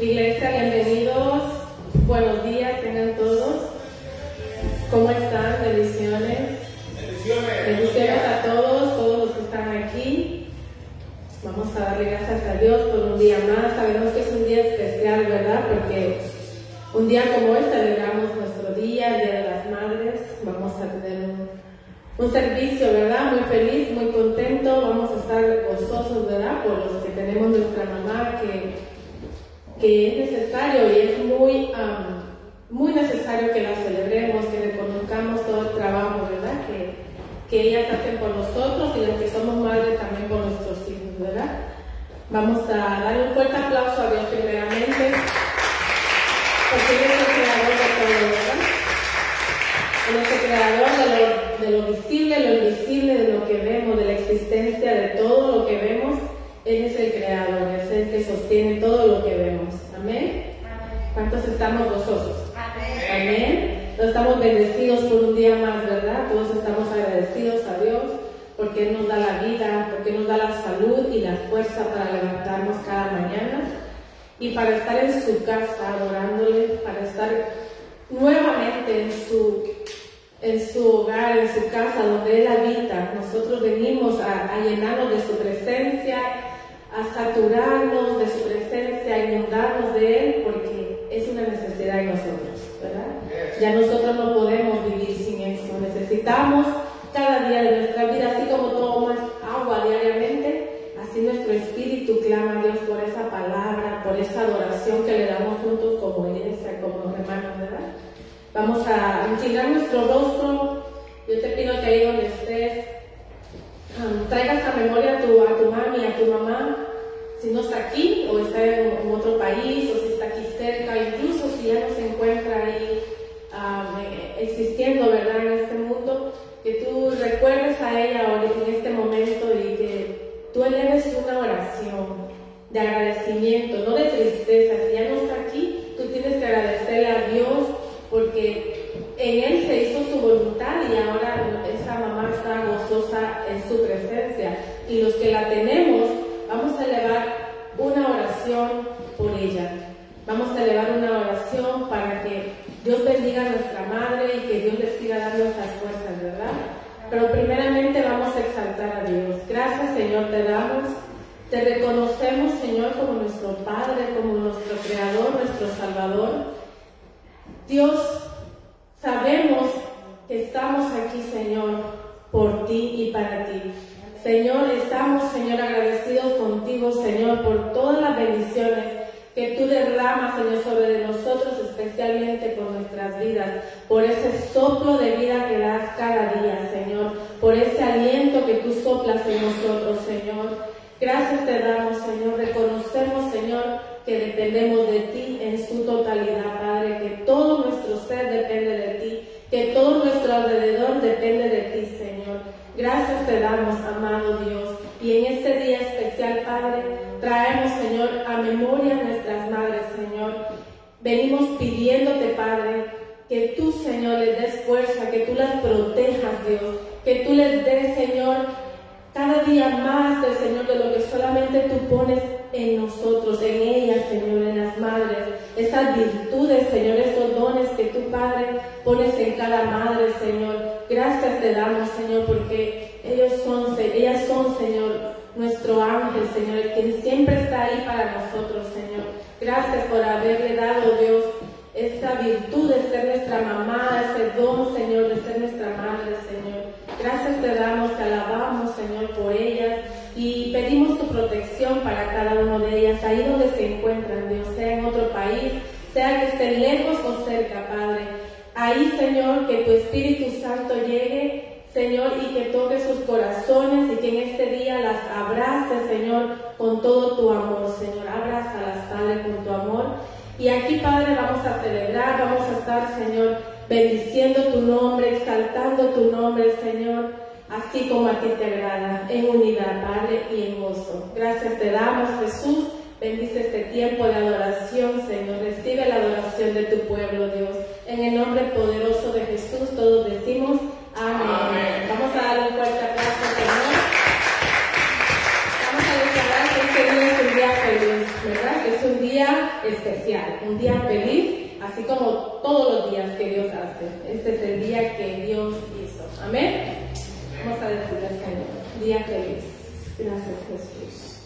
Iglesia, bienvenidos. Buenos días, tengan todos. ¿Cómo están? Bendiciones. Bendiciones a todos, todos los que están aquí. Vamos a darle gracias a Dios por un día más. Sabemos que es un día especial, ¿verdad? Porque un día como este celebramos nuestro día, el Día de las Madres. Vamos a tener un, un servicio, ¿verdad? Muy feliz, muy contento. Vamos a estar gozosos, ¿verdad? Por los que tenemos nuestra mamá que que es necesario y es muy, muy necesario que la celebremos, que reconozcamos todo el trabajo, ¿verdad? Que, que ellas hacen por nosotros y los que somos madres también por nuestros hijos, ¿verdad? Vamos a dar un fuerte aplauso a Dios primeramente, porque Él es el creador de todo, ¿verdad? Él es el creador de lo, de lo visible, lo invisible, de lo que vemos, de la existencia de todo lo que vemos él es el creador, es el que sostiene todo lo que vemos. Amén. ¿Cuántos estamos gozosos? Amén. Todos estamos bendecidos por un día más, ¿verdad? Todos estamos agradecidos a Dios porque Él nos da la vida, porque nos da la salud y la fuerza para levantarnos cada mañana y para estar en su casa adorándole, para estar nuevamente en su en su hogar, en su casa, donde Él habita. Nosotros venimos a, a llenarnos de su presencia, a saturarnos de su presencia, a inundarnos de Él, porque es una necesidad en nosotros, ¿verdad? Ya nosotros no podemos vivir sin eso. Necesitamos cada día de nuestra vida, así como tomas agua diariamente, así nuestro espíritu clama a Dios por esa palabra, por esa adoración que le damos juntos como iglesia, como hermanos, ¿verdad? Vamos a inclinar nuestro rostro. Yo te pido que ahí donde estés, um, traigas a memoria a tu, a tu mami, a tu mamá, si no está aquí o está en, otro país o si está aquí cerca, incluso si ya no se encuentra ahí um, existiendo, ¿verdad? En este mundo, que tú recuerdes a ella ahora en este momento y que tú eleves una oración de agradecimiento, no de tristeza. Siga dando esas fuerzas, ¿verdad? Pero primeramente vamos a exaltar a Dios. Gracias Señor te damos. Te reconocemos Señor como nuestro Padre, como nuestro Creador, nuestro Salvador. Dios, sabemos que estamos aquí, Señor, por ti y para ti. Señor, estamos, Señor, agradecidos contigo, Señor, por todas las bendiciones que tú derramas, Señor, sobre nosotros, especialmente por nuestras vidas, por ese soplo de vida que das cada día, Señor, por ese aliento que tú soplas en nosotros, Señor. Gracias te damos, Señor. Reconocemos, Señor, que dependemos de ti en su totalidad, Padre, que todo nuestro ser depende de ti, que todo nuestro alrededor depende de ti, Señor. Gracias te damos, amado Dios. Y en este día especial, Padre, traemos, Señor, a memoria. Venimos pidiéndote, Padre, que tú, Señor, les des fuerza, que tú las protejas, Dios, que tú les des, Señor, cada día más del Señor de lo que solamente tú pones en nosotros, en ellas, Señor, en las madres, esas virtudes, Señor, esos dones que tu Padre pones en cada madre, Señor. Gracias te damos, Señor, porque ellos son, ellas son, Señor, nuestro ángel, Señor, quien siempre está ahí para nosotros, Señor. Gracias por haberle dado, Dios, esta virtud de ser nuestra mamá, ese don, Señor, de ser nuestra madre, Señor. Gracias te damos, te alabamos, Señor, por ellas y pedimos tu protección para cada uno de ellas, ahí donde se encuentran, Dios, sea en otro país, sea que estén lejos o cerca, Padre. Ahí, Señor, que tu Espíritu Santo llegue, Señor, y que toque sus corazones y que en este día las abrace, Señor, con todo tu amor, Señor. las Padre, con tu amor. Y aquí, Padre, vamos a celebrar, vamos a estar, Señor, bendiciendo tu nombre, exaltando tu nombre, Señor así como a ti te agrada, en unidad, Padre, y en gozo. Gracias te damos, Jesús. Bendice este tiempo de adoración, Señor. Recibe la adoración de tu pueblo, Dios. En el nombre poderoso de Jesús, todos decimos amén. Vamos a darle un fuerte aplauso, Señor. Vamos a declarar que este día es un día feliz, ¿verdad? Es un día especial, un día feliz, así como todos los días que Dios hace. Este es el día que Dios hizo. Amén. Vamos a decirle al Señor, día feliz. Gracias Jesús.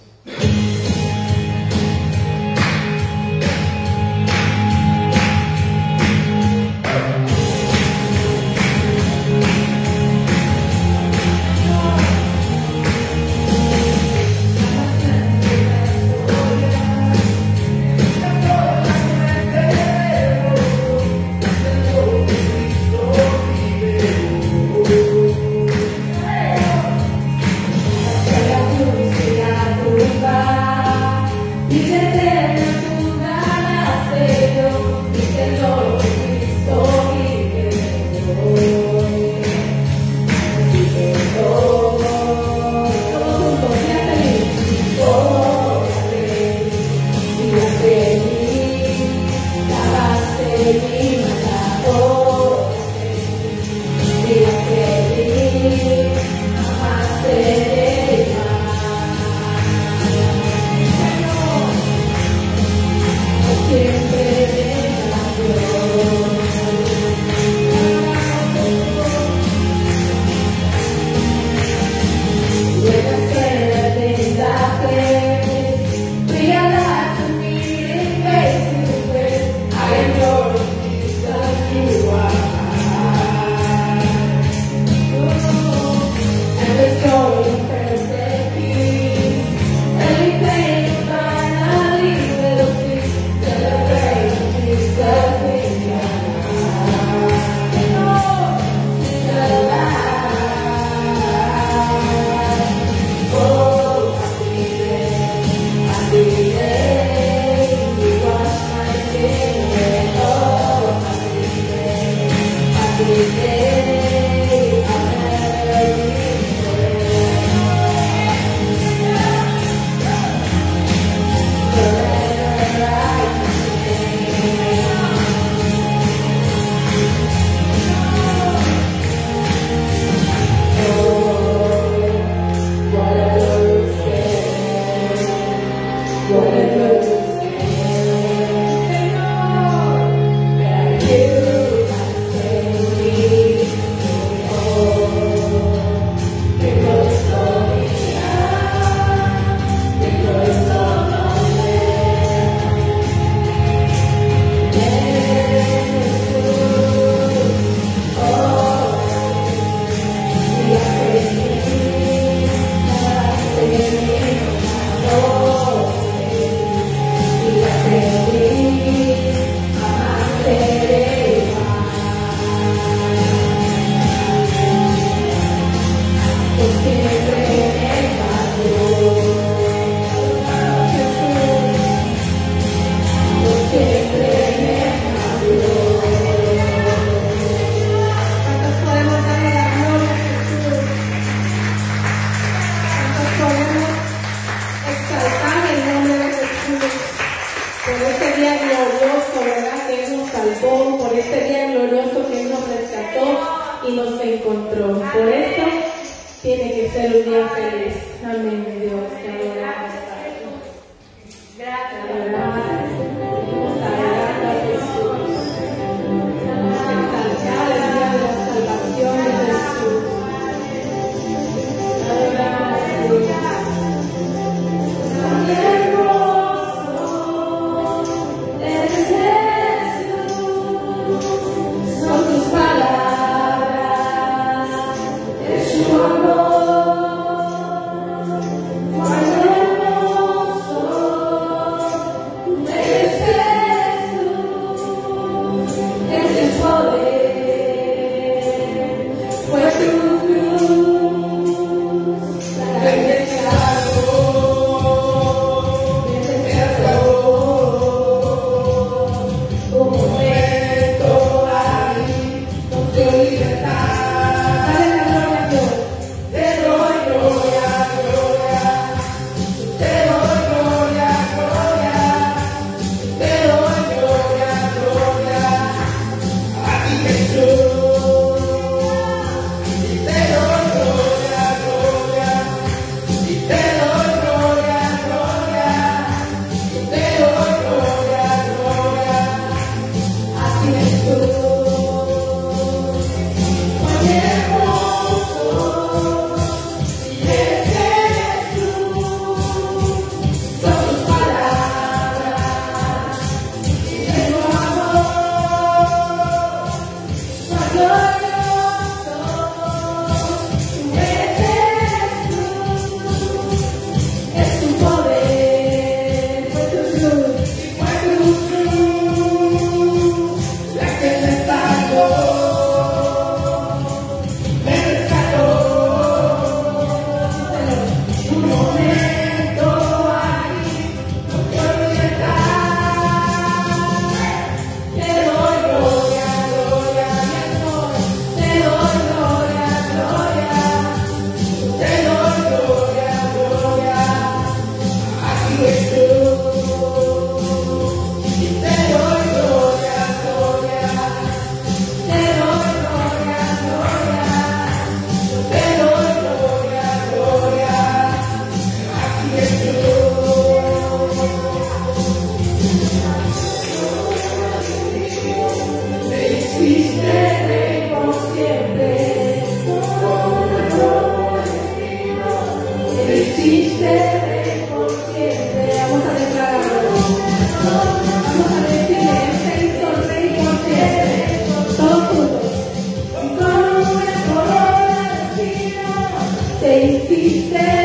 safe, espera.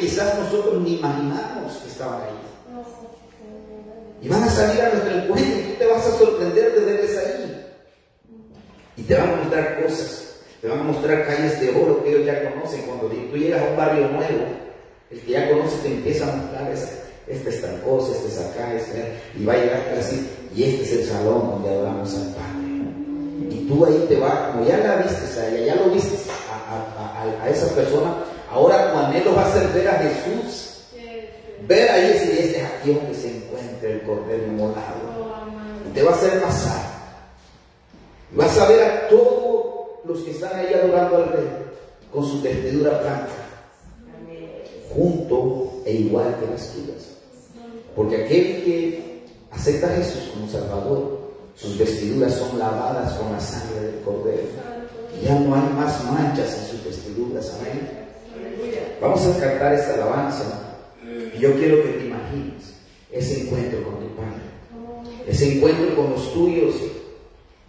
quizás nosotros ni imaginamos que estaban ahí. Y van a salir a nuestro encuentro y tú te vas a sorprender de verles ahí. Y te van a mostrar cosas, te van a mostrar calles de oro que ellos ya conocen. Cuando tú llegas a un barrio nuevo, el que ya conoces te empieza a mostrar esa, este es tal cosa, este es acá, este y va a llegar hasta así, y este es el salón donde adoramos al Padre. Y tú ahí te vas, como ya la viste, a ella, ya lo viste a, a, a, a esa persona, ahora tu anhelo va a ser ver a Jesús. Ver ahí ese, este aquí donde se encuentra el cordero inmolado. Y te va a hacer pasar. Vas a ver a todos los que están ahí adorando al rey con su vestidura blanca, junto e igual que las tuyas. Porque aquel que acepta a Jesús como Salvador, sus vestiduras son lavadas con la sangre del Cordero. Y ya no hay más manchas en sus vestiduras. Amén. Vamos a cantar esta alabanza. Y yo quiero que te imagines ese encuentro con tu Padre. Ese encuentro con los tuyos.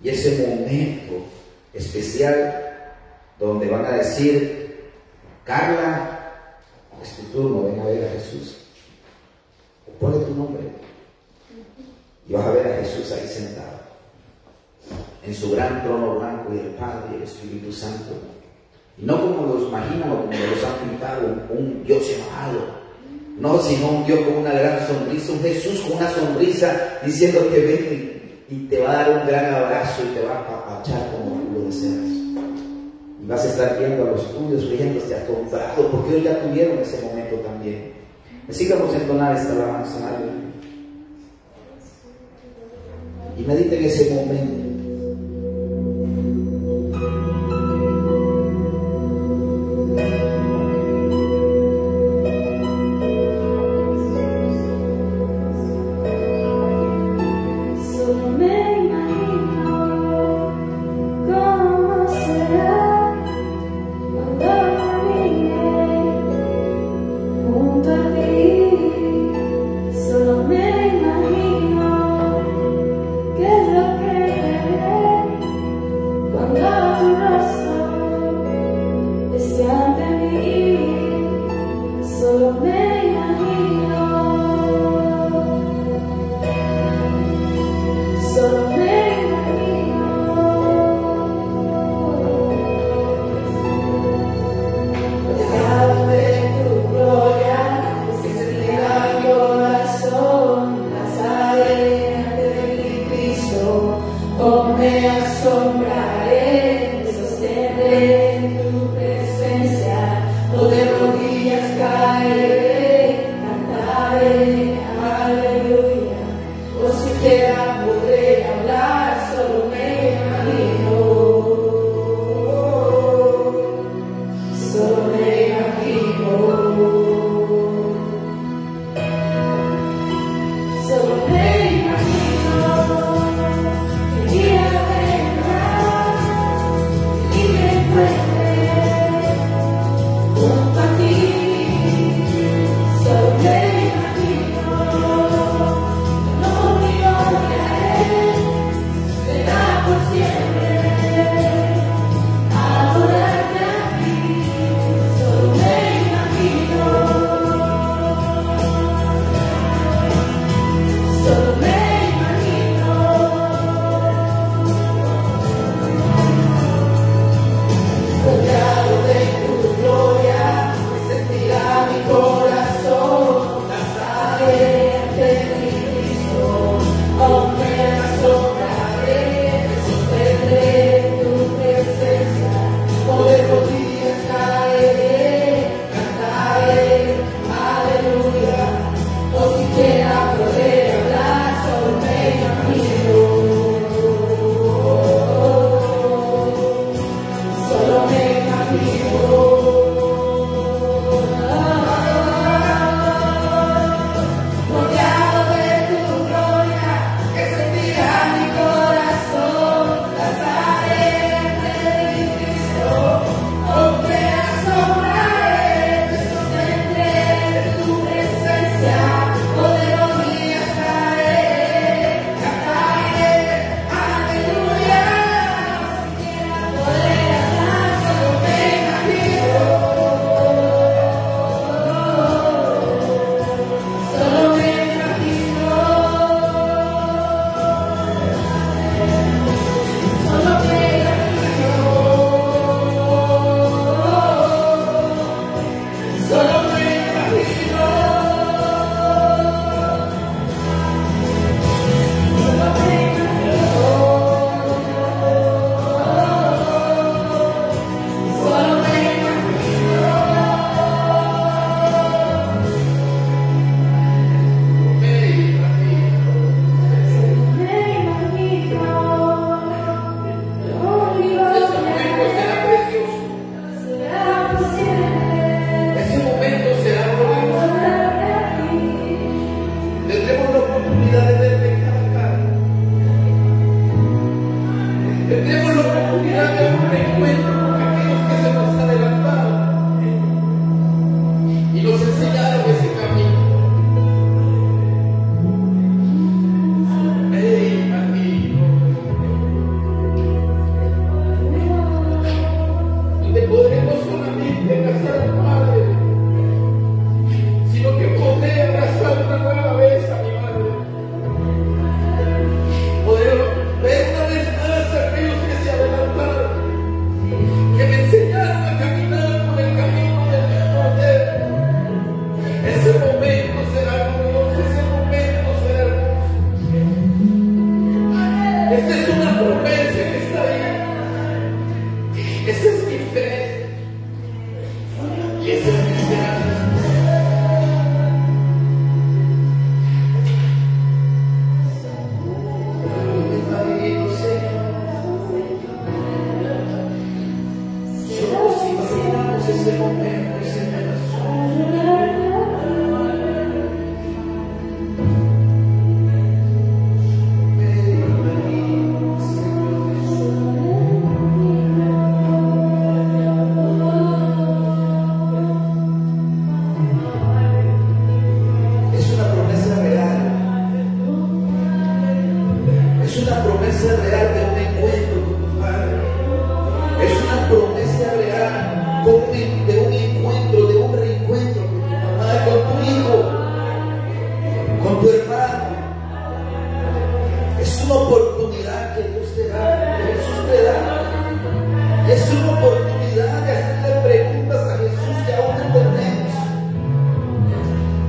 Y ese momento especial donde van a decir, Carla, es tu turno, ven a ver a Jesús. Ponle tu nombre. Y vas a ver a Jesús ahí sentado en su gran trono blanco y el Padre y el Espíritu Santo. No como los imaginan o como los han pintado, un Dios enojado. No, sino un Dios con una gran sonrisa, un Jesús con una sonrisa diciendo que ven y, te va a dar un gran abrazo y te va a apachar como lo deseas. Y vas a estar viendo a los tuyos riéndose asombrado porque ellos ya tuvieron ese momento también. Así vamos a entonar esta alabanza. Y mediten ese momento.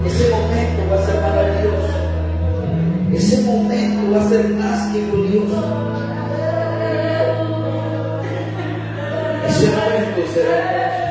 Ese momento va a ser maravilloso. Ese momento va a ser más que glorioso. Ese momento será hermoso.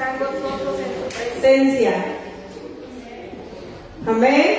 están gozosos en tu presencia. Amén.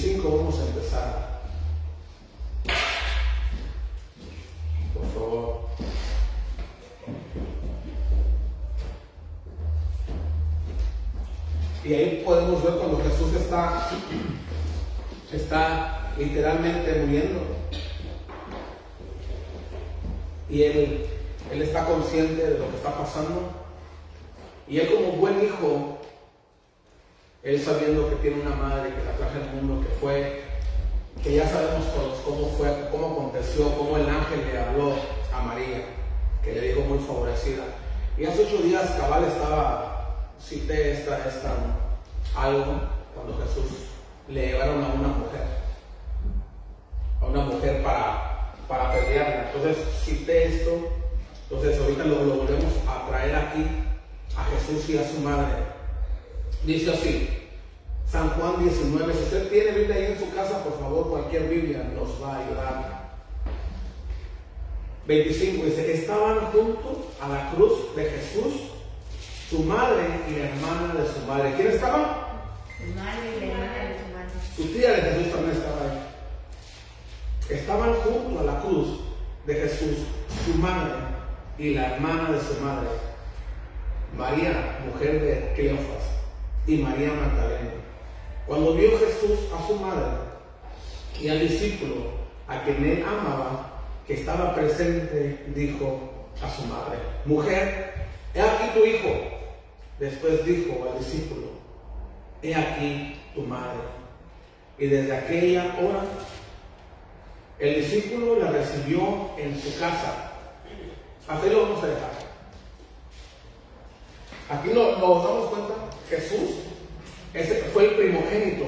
25 vamos a empezar. Por favor. Y ahí podemos ver cuando Jesús está su madre, mujer, he aquí tu hijo. Después dijo al discípulo, he aquí tu madre. Y desde aquella hora, el discípulo la recibió en su casa. Así lo vamos a dejar. Aquí nos, nos damos cuenta, Jesús ese fue el primogénito,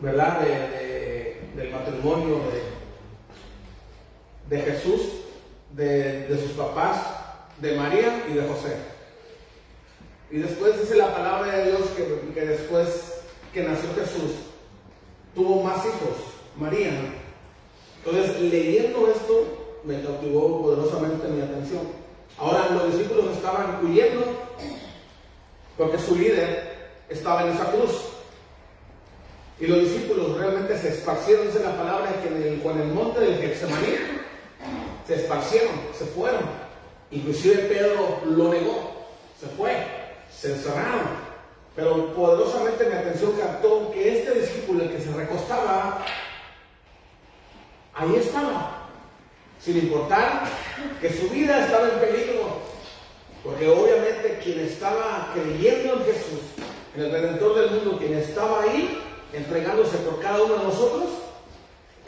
¿verdad? De, del matrimonio de, de Jesús de, de sus papás, de María y de José. Y después dice la palabra de Dios que, que después que nació Jesús, tuvo más hijos, María. Entonces, leyendo esto, me cautivó poderosamente mi atención. Ahora los discípulos estaban huyendo porque su líder estaba en esa cruz. Y los discípulos realmente se esparcieron, dice la palabra, que en el, con el monte del Getsemaní se esparcieron, se fueron. Inclusive Pedro lo negó, se fue, se encerraron. Pero poderosamente mi atención captó que este discípulo, que se recostaba, ahí estaba, sin importar que su vida estaba en peligro. Porque obviamente quien estaba creyendo en Jesús, en el Redentor del mundo, quien estaba ahí entregándose por cada uno de nosotros,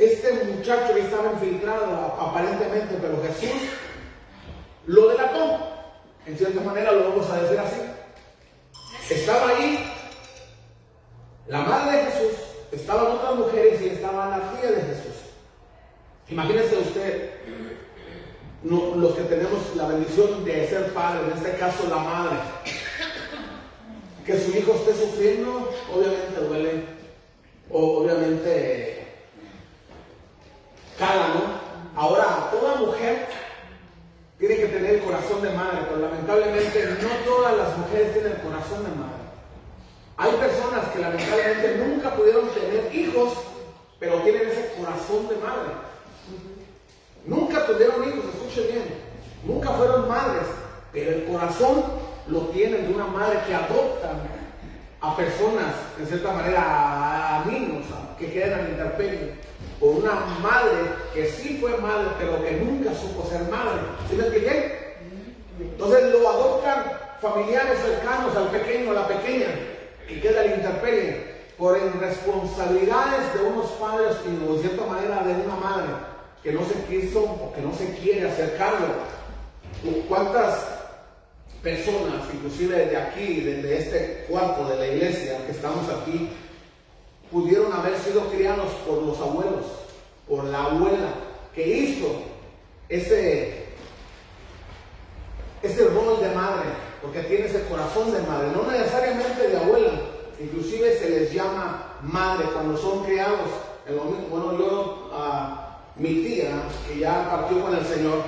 este muchacho que estaba infiltrado aparentemente, pero Jesús lo delató. En cierta manera lo vamos a decir así. Estaba ahí la madre de Jesús, estaban otras mujeres y estaba la tía de Jesús. Imagínese usted, los que tenemos la bendición de ser padre, en este caso la madre, que su hijo esté sufriendo, obviamente duele, o obviamente cala. Ahora, toda mujer tiene que tener el corazón de madre, pero lamentablemente no todas las mujeres tienen el corazón de madre. Hay personas que lamentablemente nunca pudieron tener hijos, pero tienen ese corazón de madre. Nunca tuvieron hijos, escuchen bien. Nunca fueron madres, pero el corazón lo tienen de una madre que adopta a personas, en cierta manera, a, niños que quedan en interperio o una madre que sí fue madre, pero que nunca supo ser madre. ¿Sí me expliqué? Entonces lo adoptan familiares cercanos al pequeño, a la pequeña, que queda el interperie por irresponsabilidades de unos padres y de cierta manera de una madre que no se quiso o que no se quiere hacer cargo. ¿Cuántas personas, inclusive de aquí, desde este cuarto de la iglesia que estamos aquí, pudieron haber sido criados por los abuelos, por la abuela, que hizo ese, ese rol de madre, porque tiene ese corazón de madre, no necesariamente de abuela, inclusive se les llama madre cuando son criados. Bueno, yo a mi tía, que ya partió con el Señor,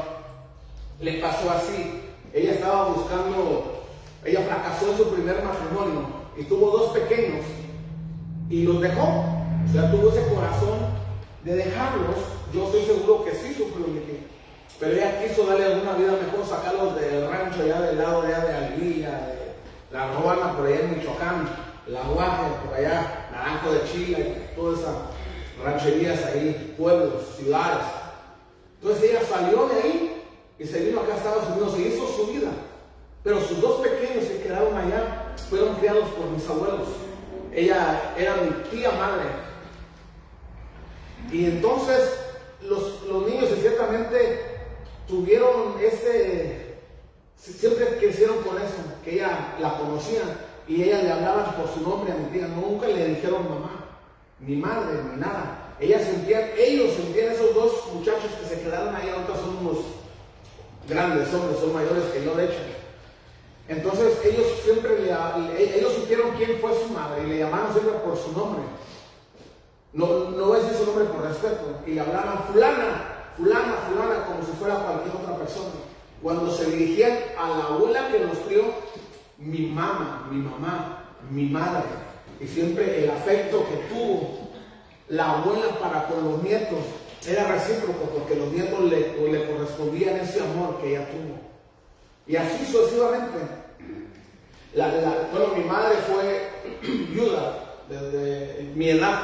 le pasó así. Ella estaba buscando, ella fracasó en su primer matrimonio y tuvo dos pequeños y los dejó. O sea, tuvo ese corazón de dejarlos. Yo estoy seguro que sí sufrió Pero ella quiso darle alguna vida mejor, sacarlos del rancho allá del lado de, de Alguilla, de la Robana por allá en Michoacán, la Guaje por allá, Naranjo de Chile, todas esas rancherías ahí, pueblos, ciudades. Entonces ella salió de ahí y se vino acá a Estados Unidos, se hizo su vida. Pero sus dos pequeños que quedaron allá fueron criados por mis abuelos. Ella era mi tía madre. Y entonces los, niños ciertamente tuvieron ese, siempre crecieron con eso, que ella la conocía y ella le hablaba por su nombre a mi tía, nunca le dijeron mamá, ni madre, ni nada. Ella sentía, ellos sentían esos dos muchachos que se quedaron ahí, ahorita son unos grandes hombres, son mayores que yo de hecho entonces ellos siempre le, ellos supieron quién fue su madre y le llamaban siempre por su nombre. No, no voy a decir su nombre por respeto. Y le hablaban fulana, fulana, fulana, como si fuera cualquier otra persona. Cuando se dirigían a la abuela que nos crió, mi mamá, mi mamá, mi madre. Y siempre el afecto que tuvo la abuela para con los nietos era recíproco porque los nietos le, le correspondían ese amor que ella tuvo. Y así sucesivamente. La, bueno, mi madre fue viuda desde mi edad.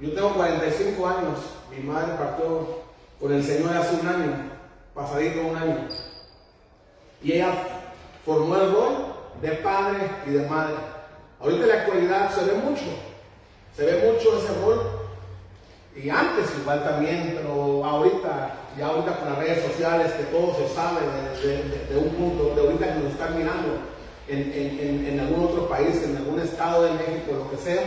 Yo tengo 45 años. Mi madre partió con el Señor hace un año, pasadito un año. Y ella formó el rol de padre y de madre. Ahorita en la actualidad se ve mucho, se ve mucho ese rol. Y antes igual también, pero ahorita, ya ahorita con las redes sociales, que todo se sabe de, un punto, de ahorita que nos están mirando en, algún otro país, en algún estado de México, lo que sea,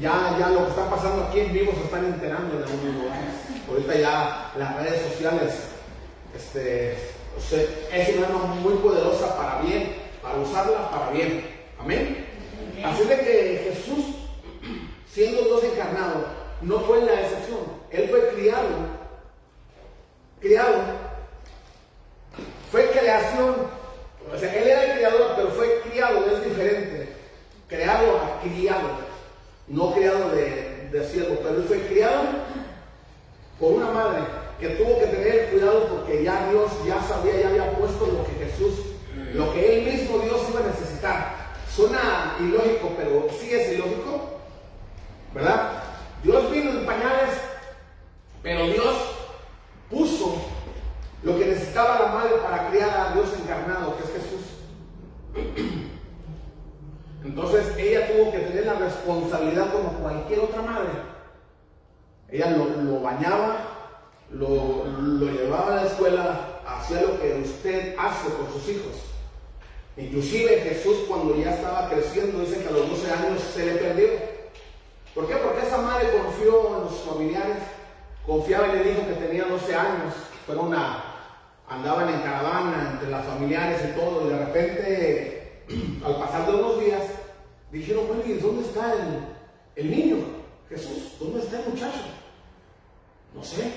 ya, ya lo que está pasando aquí en vivo se están enterando en algunos lugares. Ahorita ya las redes sociales este, es una arma muy poderosa para bien, para usarla para bien. Amén. Así de que Jesús, siendo Dios encarnado, no fue la excepción. Él fue criado, criado, fue creación. O sea, él era el criador, pero fue criado, es diferente. Creado a criado, no criado de, de siervo, pero él fue criado por una madre que tuvo que tener cuidado porque ya Dios ya sabía, ya había puesto lo que Jesús, lo que él mismo Dios iba a necesitar. Suena ilógico, pero sí es ilógico, ¿verdad? Dios vino en pañales, pero Dios puso lo que necesitaba la madre para criar a Dios encarnado, que es Jesús. Entonces ella tuvo que tener la responsabilidad como cualquier otra madre. Ella lo, bañaba, lo, lo, llevaba a la escuela, hacía lo que usted hace con sus hijos. Inclusive Jesús cuando ya estaba creciendo, dice que a los 12 años se le perdió. ¿Por qué? Porque esa madre confió en los familiares, confiaba en el hijo que tenía 12 años, fueron una, andaban en caravana entre las familiares y todo, y de repente, al pasar de unos días, dijeron, bueno, ¿y dónde está el, niño? Jesús, ¿dónde está el muchacho? No sé.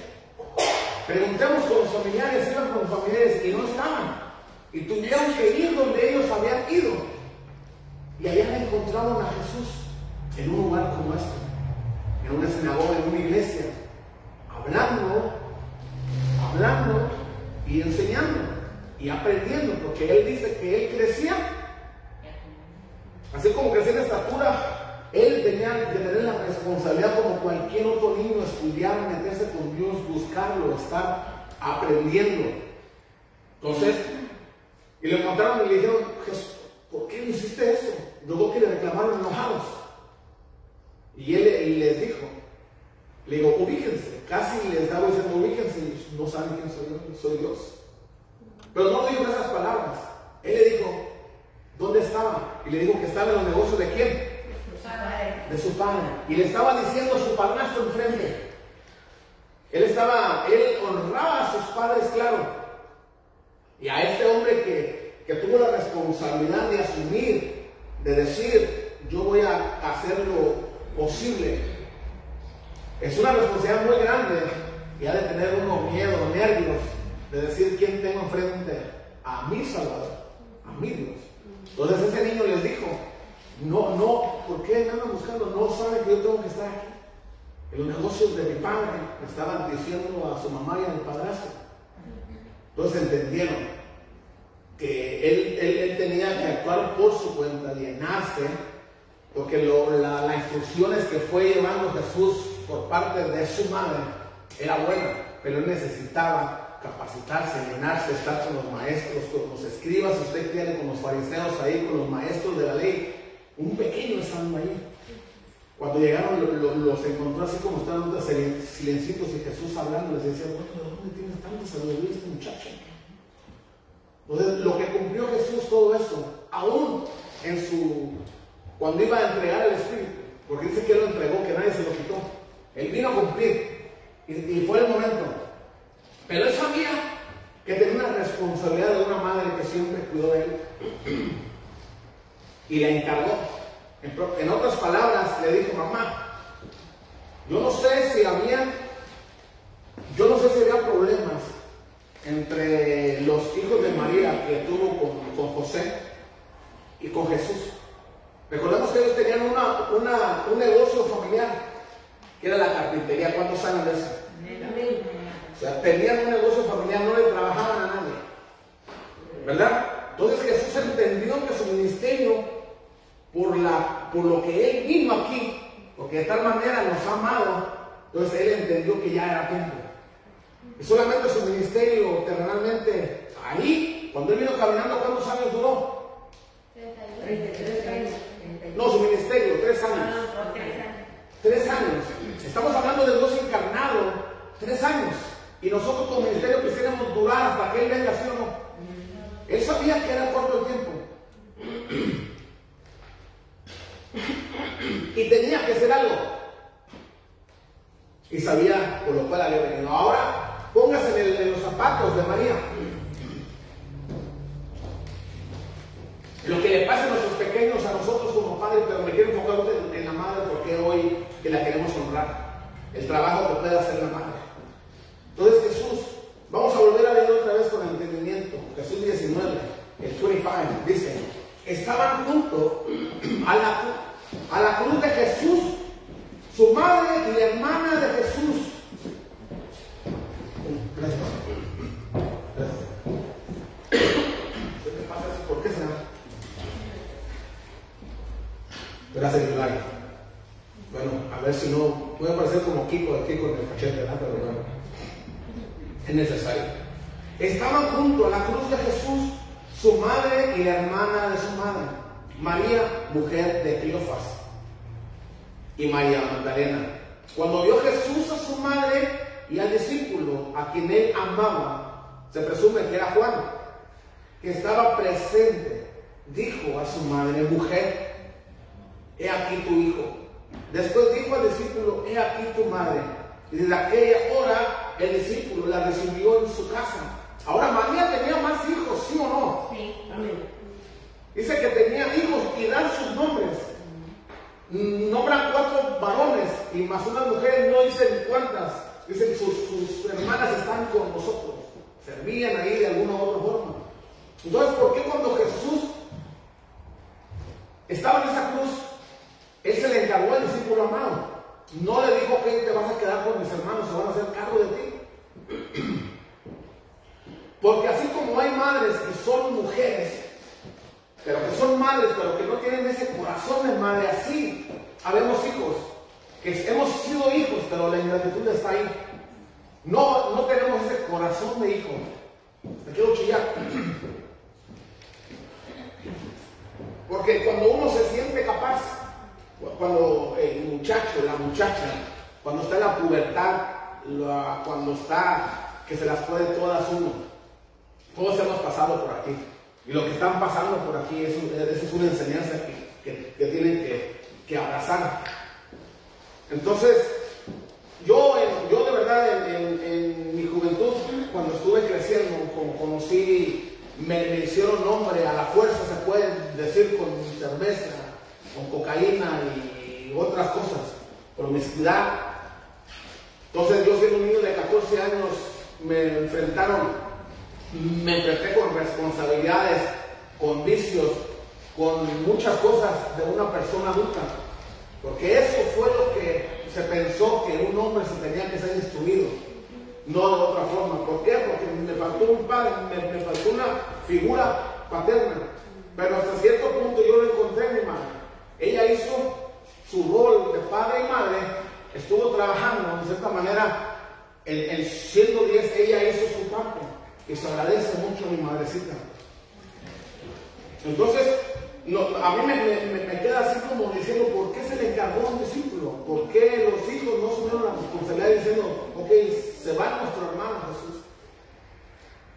Preguntemos con los familiares, iban con los familiares y no estaban. Y tuvieron que ir donde ellos habían ido. Y allá encontraron a Jesús en un lugar como este, en una sinagoga, en una iglesia, hablando, hablando y enseñando y aprendiendo, porque él dice que él crecía, así como crecía en estatura, él tenía que tener la responsabilidad como cualquier otro niño, estudiar, meterse con Dios, buscarlo, estar aprendiendo. Entonces, y le encontraron y le dijeron, ¿por qué hiciste eso? Luego que le reclamaron enojados. Y él les dijo, le digo, ubíquense. Casi les estaba diciendo, ubíquense. No saben quién soy yo, soy Dios. Pero no dijo esas palabras. Él le dijo, ¿dónde estaba? Y le dijo que estaba en los negocios de quién? De su padre. Y le estaba diciendo a su padrastro enfrente. Él estaba, él honraba a sus padres, claro. Y a este hombre que, que tuvo la responsabilidad de asumir, de decir, yo voy a hacer lo posible, es una responsabilidad muy grande y ha de tener uno miedo, nervios, de decir quién tengo enfrente, a mi Salvador, a mi Dios. Entonces ese niño les dijo, no, no, ¿por qué me andan buscando? No saben que yo tengo que estar aquí. En los negocios de mi padre estaban diciendo a su mamá y al padrastro. Entonces entendieron que él, tenía que actuar por su cuenta, llenarse, porque las instrucciones que fue llevando Jesús por parte de su madre era buena, pero él necesitaba capacitarse, llenarse, estar con los maestros, con los escribas, usted quiere, con los fariseos ahí, con los maestros de la ley. Un pequeño estando ahí. Cuando llegaron, los encontró así como estaban silencitos y Jesús hablando, les decía, bueno, ¿de dónde tienes tanta sabiduría este muchacho? Entonces, lo que cumplió Jesús todo eso, aún en su, cuando iba a entregar el Espíritu, porque dice que lo entregó, que nadie se lo quitó. Él vino a cumplir y, fue el momento. Pero él sabía que tenía una responsabilidad de una madre que siempre cuidó de él y le encargó. En, otras palabras, le dijo, mamá, yo no sé si había, yo no sé si había problemas entre los hijos de María que tuvo con, José y con Jesús. Recordemos que ellos tenían un negocio familiar, que era la carpintería. ¿Cuántos saben de eso? O sea, tenían un negocio familiar, no le trabajaban a nadie. ¿Verdad? Entonces Jesús entendió que su ministerio, por, la, por lo que Él vino aquí, porque de tal manera nos ha amado, entonces Él entendió que ya era tiempo. Y solamente su ministerio terrenalmente, ahí, cuando él vino caminando, ¿cuántos años duró? 33 años. No, su ministerio, tres años. Tres años. Estamos hablando de Dios encarnado tres años. Y nosotros como ministerio quisiéramos durar hasta que Él venga, ¿sí o no? Él sabía que era corto el tiempo. Y tenía que hacer algo. Y sabía por lo cual había venido. Ahora, póngase en, los zapatos de María. Lo que le pasa a nuestros pequeños, a nosotros como padres, pero me quiero enfocar en, la madre porque hoy que la queremos honrar. El trabajo que puede hacer la madre. Entonces Jesús, vamos a volver a leer otra vez con entendimiento. Jesús 19, el 25, dice, estaban junto a la, a la cruz de Jesús, su madre y la hermana de Jesús. Gracias. Gracias, Hilario. Bueno, a ver si no. Puede parecer como Kiko aquí con el cachete, ¿verdad? Pero bueno, es necesario. Estaban junto a la cruz de Jesús su madre y la hermana de su madre, María, mujer de Cleofas, y María Magdalena. Cuando vio Jesús a su madre y al discípulo a quien él amaba, se presume que era Juan, que estaba presente, dijo a su madre, mujer, he aquí tu hijo. Después dijo al discípulo, he aquí tu madre. Y desde aquella hora el discípulo la recibió en su casa. Ahora María tenía más hijos, ¿sí o no? Sí, amén. Dice que tenía hijos y dan sus nombres. Nombran cuatro varones y más una mujer, no dicen cuántas. Dicen que sus, sus hermanas están con nosotros. Servían ahí de alguna u otra forma. Entonces, ¿por qué cuando Jesús estaba en esa cruz, Él se le encargó al discípulo amado? No le dijo que te vas a quedar con mis hermanos, se van a hacer cargo de ti. Porque así como hay madres que son mujeres, pero que son madres, pero que no tienen ese corazón de madre, así habemos hijos, que hemos sido hijos, pero la ingratitud está ahí. No, no tenemos ese corazón de hijo. Me quiero chillar. Porque cuando uno se siente capaz, cuando el muchacho, la muchacha, cuando está en la pubertad, cuando está que se las puede todas uno, todos hemos pasado por aquí. Y lo que están pasando por aquí es, es una enseñanza que, tienen que, abrazar. Entonces, yo, yo de verdad en, mi juventud, cuando estuve creciendo, conocí, me, me, hicieron nombre a la fuerza, se puede decir, con cerveza, con cocaína y otras cosas, promiscuidad. Entonces yo siendo un niño de 14 años me enfrentaron me enfrenté con responsabilidades, con vicios, con muchas cosas de una persona adulta. Porque eso fue lo que se pensó que un hombre se tenía que ser instruido, no de otra forma. ¿Por qué? Porque me faltó un padre, me, faltó una figura paterna. Pero hasta cierto punto yo lo encontré en mi madre. Ella hizo su rol de padre y madre, estuvo trabajando de cierta manera, en, en siendo 10, ella hizo su parte y se agradece mucho a mi madrecita. Entonces, a mí me, queda así como diciendo, ¿por qué se le encargó un discípulo? ¿Por qué los hijos no asumieron la responsabilidad diciendo, ok, se va nuestro hermano Jesús?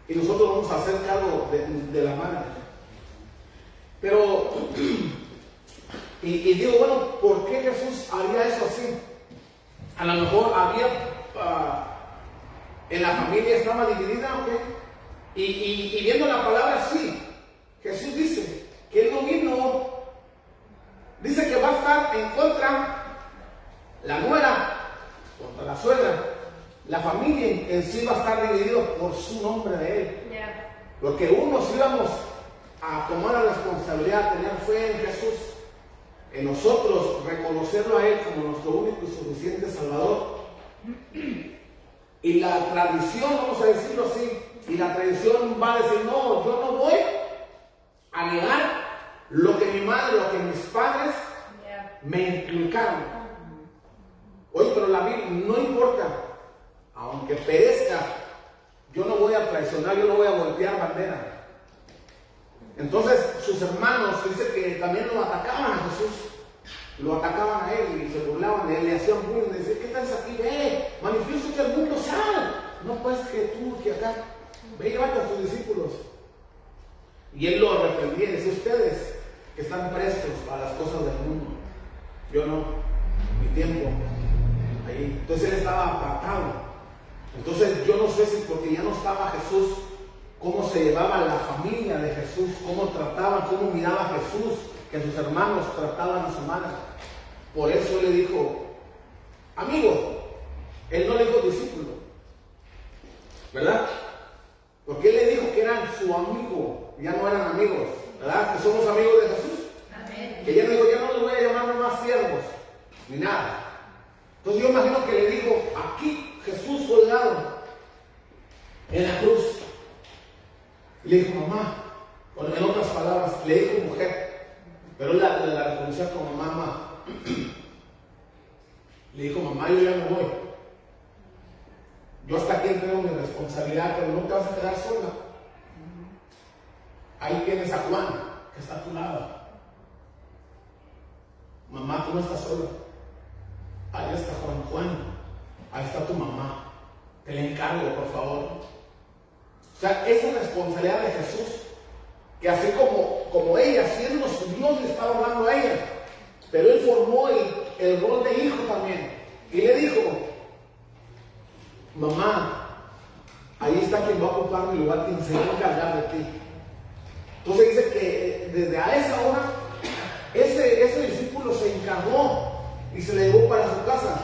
Y nosotros vamos a hacer cargo de, la madre. Pero, y, digo, bueno, ¿por qué Jesús haría eso así? A lo mejor había, uh, en la familia estaba dividida, ok, y, viendo la palabra así, Jesús dice que Él no vino, dice que va a estar en contra la nuera, contra la suegra, la familia en sí va a estar dividido por su nombre de Él. Porque unos íbamos a tomar la responsabilidad, tener fe en Jesús, en nosotros reconocerlo a Él como nuestro único y suficiente Salvador. Y la tradición, vamos a decirlo así, y la tradición va a decir, no, yo no voy a negar lo que mi madre, lo que mis padres me inculcaron. Oye, pero la Biblia no importa, aunque perezca, yo no voy a traicionar, yo no voy a voltear bandera. Entonces sus hermanos, dice que también lo atacaban a Jesús. lo atacaban a él y se burlaban de él, le hacían bullying, le decían, ¿qué estás aquí? Ve, que al mundo, sal. No puedes que tú, que acá, ve y a tus discípulos. Y él lo arrepentía y decía, ustedes que están prestos para las cosas del mundo, yo no, mi tiempo, ahí. Entonces él estaba apartado. Entonces yo no sé si porque ya no estaba Jesús, cómo se llevaba la familia de Jesús, cómo trataban, cómo miraba a Jesús, que sus hermanos trataban a su madre. Por eso él le dijo, amigo, él no le dijo discípulo, ¿verdad? Porque él le dijo que eran su amigo, ya no eran amigos, ¿verdad? Que somos amigos de Jesús. Amén. Que ella dijo, ya no les voy a llamar más siervos, ni nada. Entonces yo imagino que le dijo, aquí Jesús colgado en la cruz. Le dijo, mamá, en otras palabras, le dijo mujer, pero él la, la reconocía como mamá. Le dijo, mamá, yo ya me voy. Yo hasta aquí tengo mi responsabilidad, pero no vas a quedar sola. Ahí tienes a Juan, que está a tu lado. Mamá, tú no estás sola. Ahí está Juan Juan. Ahí está tu mamá. Te le encargo, por favor. O sea, esa responsabilidad de Jesús, que así como, como ella, siendo su Dios, le estaba hablando a ella, pero él formó el, el rol de hijo también. Y le dijo, mamá, ahí está quien va a ocupar mi lugar, quien se va a encargar de ti. Entonces dice que desde a esa hora, ese, ese discípulo se encargó y se le llevó para su casa.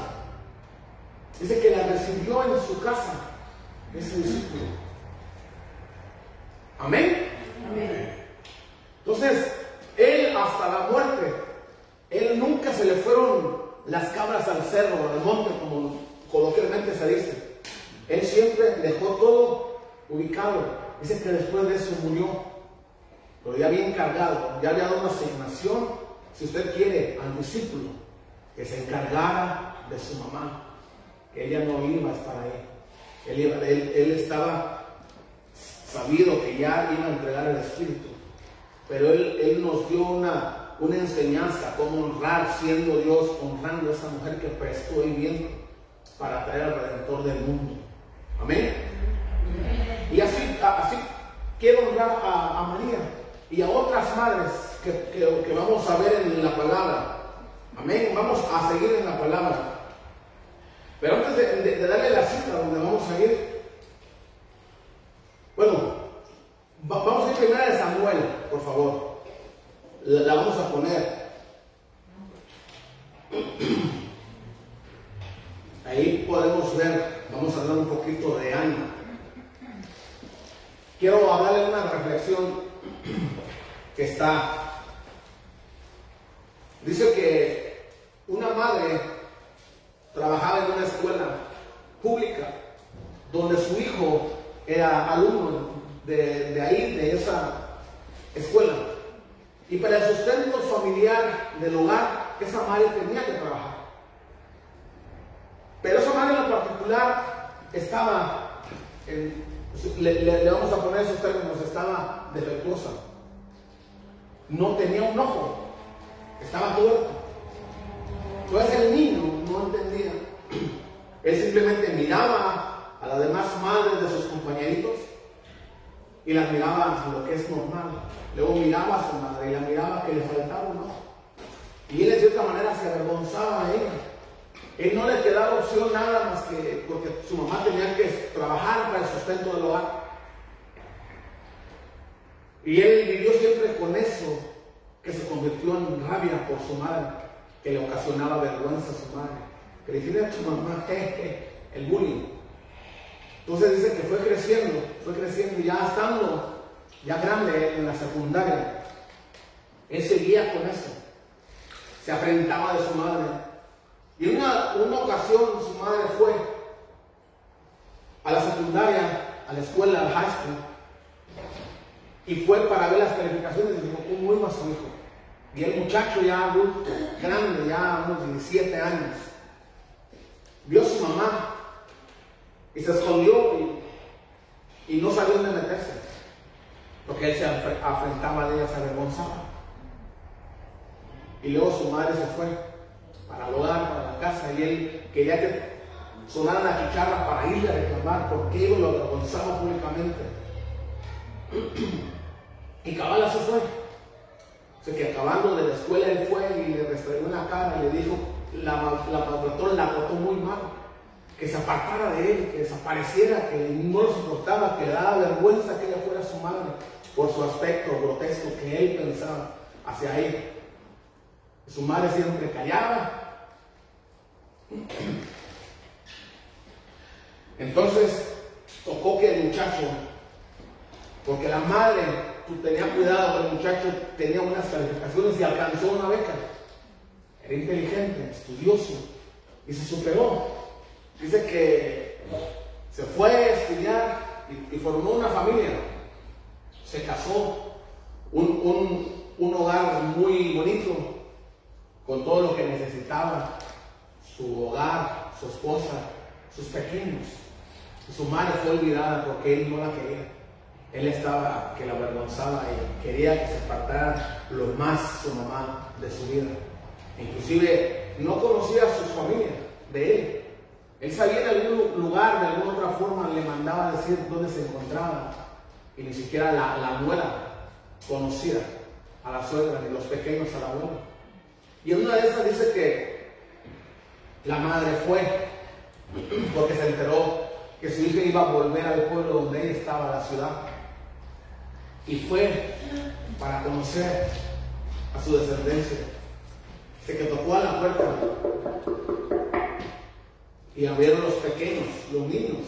Dice que la recibió en su casa, ese discípulo. Amén. Amén. Entonces, él hasta la muerte, él nunca se le fueron las cabras al cerro, al monte, como coloquialmente se dice. Él siempre dejó todo ubicado. Dice que después de eso murió, pero ya había encargado, ya había dado una asignación, si usted quiere, al discípulo, que se encargara de su mamá, que ella no iba a estar ahí. Él, él estaba sabido que ya iba a entregar el Espíritu, pero él, nos dio una, una enseñanza, cómo honrar siendo Dios, honrando a esa mujer que prestó y bien para traer al Redentor del mundo. Amén. Y así, así quiero honrar a, María y a otras madres que, que, vamos a ver en la palabra. Amén. Vamos a seguir en la palabra. Pero antes de, darle la cita donde vamos a ir, bueno, vamos a ir primero de Samuel, por favor la, vamos a poner. Ahí podemos ver, vamos a hablar un poquito de Ana. Quiero hablarle una reflexión que está. Dice que una madre trabajaba en una escuela pública donde su hijo era alumno de, de ahí, de esa escuela. Y para el sustento familiar del hogar, esa madre tenía que trabajar. Pero esa madre en particular estaba, le, vamos a poner esos términos, estaba defectuosa. No tenía un ojo, estaba tuerto. Entonces el niño no entendía. Él simplemente miraba a las demás madres de sus compañeritos y las miraba lo que es normal. Luego miraba a su madre y la miraba que le faltaba un ojo. Y él de cierta manera se avergonzaba a ella. Él no le quedaba opción nada más que porque su mamá tenía que trabajar para el sustento del hogar. Y él vivió siempre con eso, que se convirtió en rabia por su madre, que le ocasionaba vergüenza a su madre. Que le decía a su mamá, jeje, el bullying. Entonces dice que fue creciendo, fue creciendo y ya estando ya grande en la secundaria, él seguía con eso. Se afrentaba de su madre. Y en una, una ocasión su madre fue a la secundaria, a la escuela, al high school, y fue para ver las calificaciones y dijo, ¿cómo iba su hijo? Y el muchacho ya adulto, grande, ya unos 17 años, vio a su mamá y se escondió y, no sabía dónde meterse. Porque él se afrentaba de ella, se avergonzaba. Y luego su madre se fue. para el hogar, para la casa, y él quería que sonara la chicharra para irle a reclamar porque él lo avergonzaba públicamente. y cabal se fue. O sea que acabando de la escuela él fue y le restregó en la cara y le dijo, la, la la trató muy mal, que se apartara de él, que desapareciera, que no lo soportaba, que le daba vergüenza que ella fuera su madre por su aspecto grotesco que él pensaba hacia ella. Su madre siempre callaba. Entonces tocó que el muchacho, porque la madre tenía cuidado, el muchacho tenía unas calificaciones y alcanzó una beca. Era inteligente, estudioso y se superó. Dice que se fue a estudiar y, formó una familia. Se casó, un, un hogar muy bonito, con todo lo que necesitaba, su hogar, su esposa, sus pequeños. Su madre fue olvidada porque él no la quería. Él estaba que la avergonzaba y quería que se apartara lo más su mamá de su vida. Inclusive no conocía a su familia de él. Él sabía de algún lugar, de alguna otra forma, le mandaba decir dónde se encontraba. Y ni siquiera la, la abuela conocía a la suegra, ni los pequeños a la abuela. Y en una de esas dice que la madre fue porque se enteró que su hija iba a volver al pueblo donde ella estaba, la ciudad. Y fue para conocer a su descendencia. Se que tocó a la puerta y abrieron los pequeños, los niños,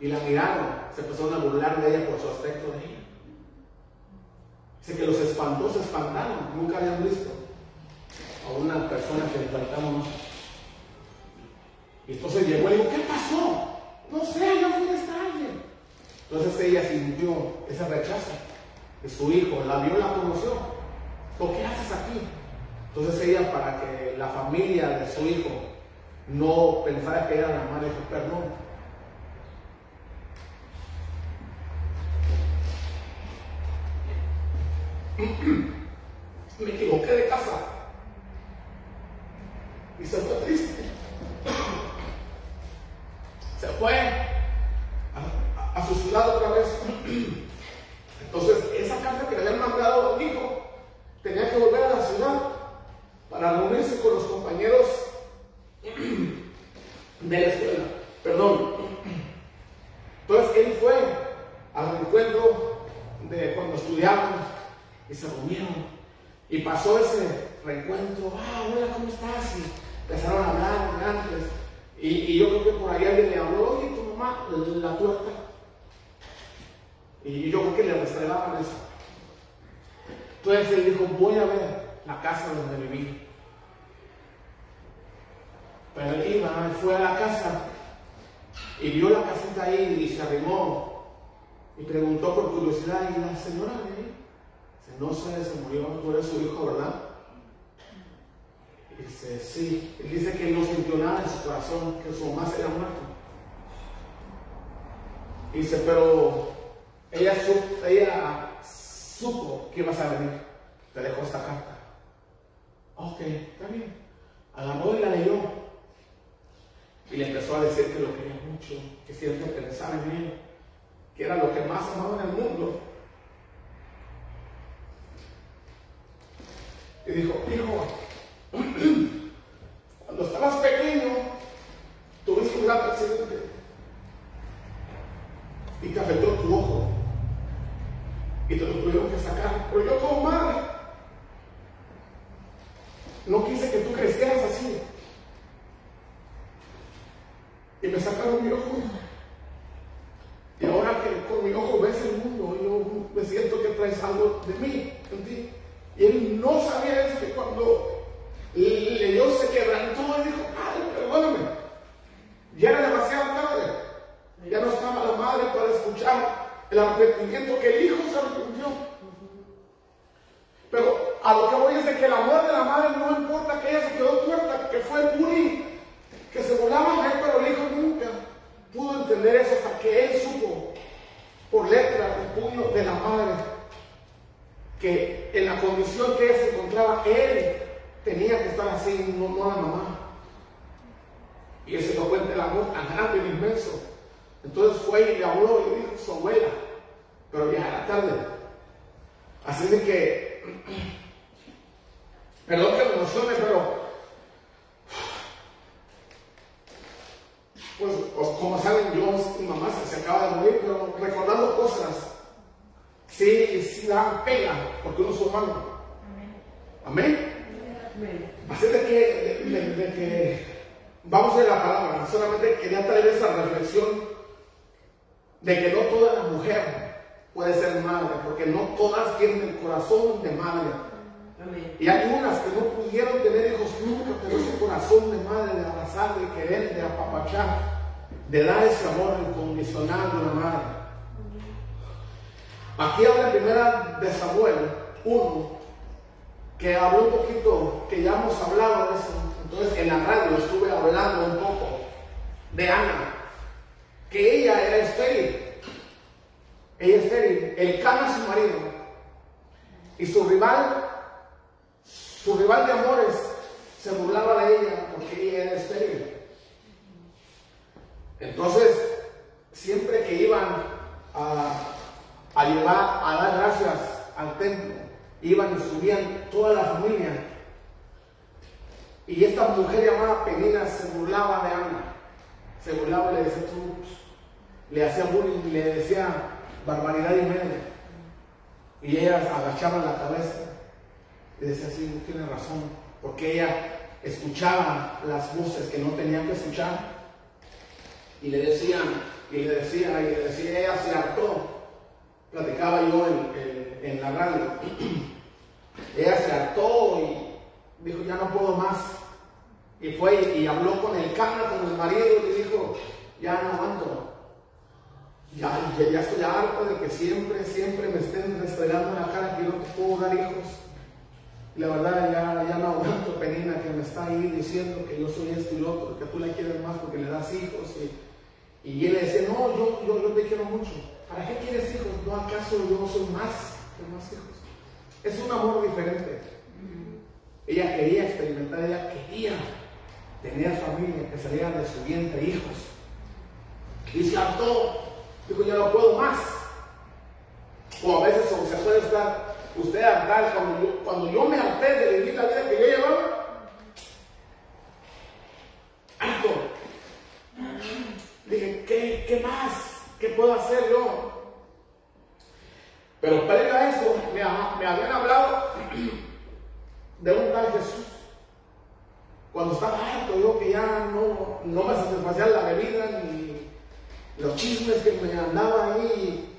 y la miraron. Se empezaron a burlar de ella por su aspecto de ella. Dice que los espantó, se espantaron, nunca habían visto a una persona que le faltaba Y entonces llegó y dijo, ¿qué pasó? No sé, no fui está alguien. Entonces ella sintió ese rechazo de su hijo, la vio, la conoció. ¿Por qué haces aquí? Entonces ella, para que la familia de su hijo no pensara que era la madre, dijo, perdón, me equivoqué de casa. Y se fue triste. Se fue a, su ciudad otra vez. Entonces, esa carta que le habían mandado al hijo, tenía que volver a la ciudad para reunirse con los compañeros de la escuela. Perdón. Entonces, él fue al encuentro de cuando estudiábamos y se reunieron. Y pasó ese reencuentro, ah, hola, ¿cómo estás? Y empezaron a hablar antes. Y, y, yo creo que por ahí alguien le habló, oye, tu mamá, la tuerta. Y yo creo que le restregaban eso. Entonces él dijo, voy a ver la casa donde viví. Pero él iba, fue a la casa y vio la casita ahí y se arrimó y preguntó por curiosidad y la señora no sé, se murió, tú eres su hijo, ¿verdad? Y dice, sí. Él dice que no sintió nada en su corazón, que su mamá se había muerto. Y dice, pero ella, ella supo que ibas a venir. Te dejó esta carta. Ok, está bien. Agarró y la leyó. Y le empezó a decir que lo quería mucho, que siempre pensaba en él, que era lo que más amaba en el mundo. y dijo, hijo, cuando estabas pequeño, tuviste un gran accidente y te afectó tu ojo y te lo tuvieron que sacar. Pero yo como madre, no quise que tú crecieras así. Y me sacaron mi ojo. Y ahora que con mi ojo ves el mundo, yo me siento que traes algo de mí en ti. Y él no sabía eso, que cuando leyó se quebrantó y dijo, ay, perdóname. Ya era demasiado tarde. Ya no estaba la madre para escuchar el arrepentimiento que el hijo se arrepintió. Pero a lo que voy es de que la muerte de la madre no importa que ella se quedó tuerta, que fue el bullying, que se volaba pudo entender eso hasta que él supo por letra y puño de la madre que en la condición que él se encontraba, él tenía que estar así, no, no la mamá. Y él se dio cuenta del amor tan grande y inmenso. Entonces fue y le habló y le dijo su abuela, pero ya tarde. Así de que, perdón que me emocione, pero pues, como saben, yo, mi mamá se, se, acaba de morir, pero recordando cosas, sí, sí dan pega, porque uno es humano. Amén. Amén. Así de que, de, que vamos a la palabra, solamente quería traer esa reflexión de que no toda la mujer puede ser madre, porque no todas tienen el corazón de madre. Y hay unas que no pudieron tener hijos nunca, pero ese corazón de madre, de abrazar, de querer, de apapachar, de dar ese amor incondicional de una madre. Aquí habla primera de Samuel 1, que habló un poquito, que ya hemos hablado de eso. Entonces en la radio estuve hablando un poco de Ana, que ella era estéril. Ella es estéril. El cana su marido. Y su rival, su rival de amores, se burlaba de ella porque ella era estéril. Entonces, siempre que iban a, a llevar, a dar gracias al templo, iban y subían toda la familia. Y esta mujer llamada Penina se burlaba de Ana. Se burlaba le decía, tú, le hacía bullying le decía barbaridad y media. Y ellas agachaban la cabeza y decía, sí, tiene razón, porque ella escuchaba las voces que no tenían que escuchar y le decían, y le decía, y le decía, ella se hartó. Platicaba yo en, en, la radio. ella se hartó y dijo, ya no puedo más. Y fue y habló con el cana, con el marido, y le dijo, ya no aguanto. Ya, ya, estoy harto de que siempre, siempre me estén restregando la cara que no puedo dar hijos. La verdad, ya, ya no aguanto, Penina, que me está ahí diciendo que yo soy esto y lo otro, que tú la quieres más porque le das hijos. Y, y él le decía, no, yo, yo, te quiero mucho. ¿Para qué quieres hijos? ¿No acaso yo soy más que más hijos? Es un amor diferente. Ella quería experimentar, ella quería tener familia, que saliera de su vientre hijos. Y se hartó. Dijo, ya no puedo más. O a veces se puede estar usted hartar cuando yo, cuando yo me harté de vivir la vida que yo llevaba. Harto Dije, ¿qué, ¿qué, más? ¿Qué puedo hacer yo? Pero previo a eso, me, me habían hablado de un tal Jesús. Cuando estaba harto, yo que ya no, no me satisfacía la bebida ni los chismes que me andaba ahí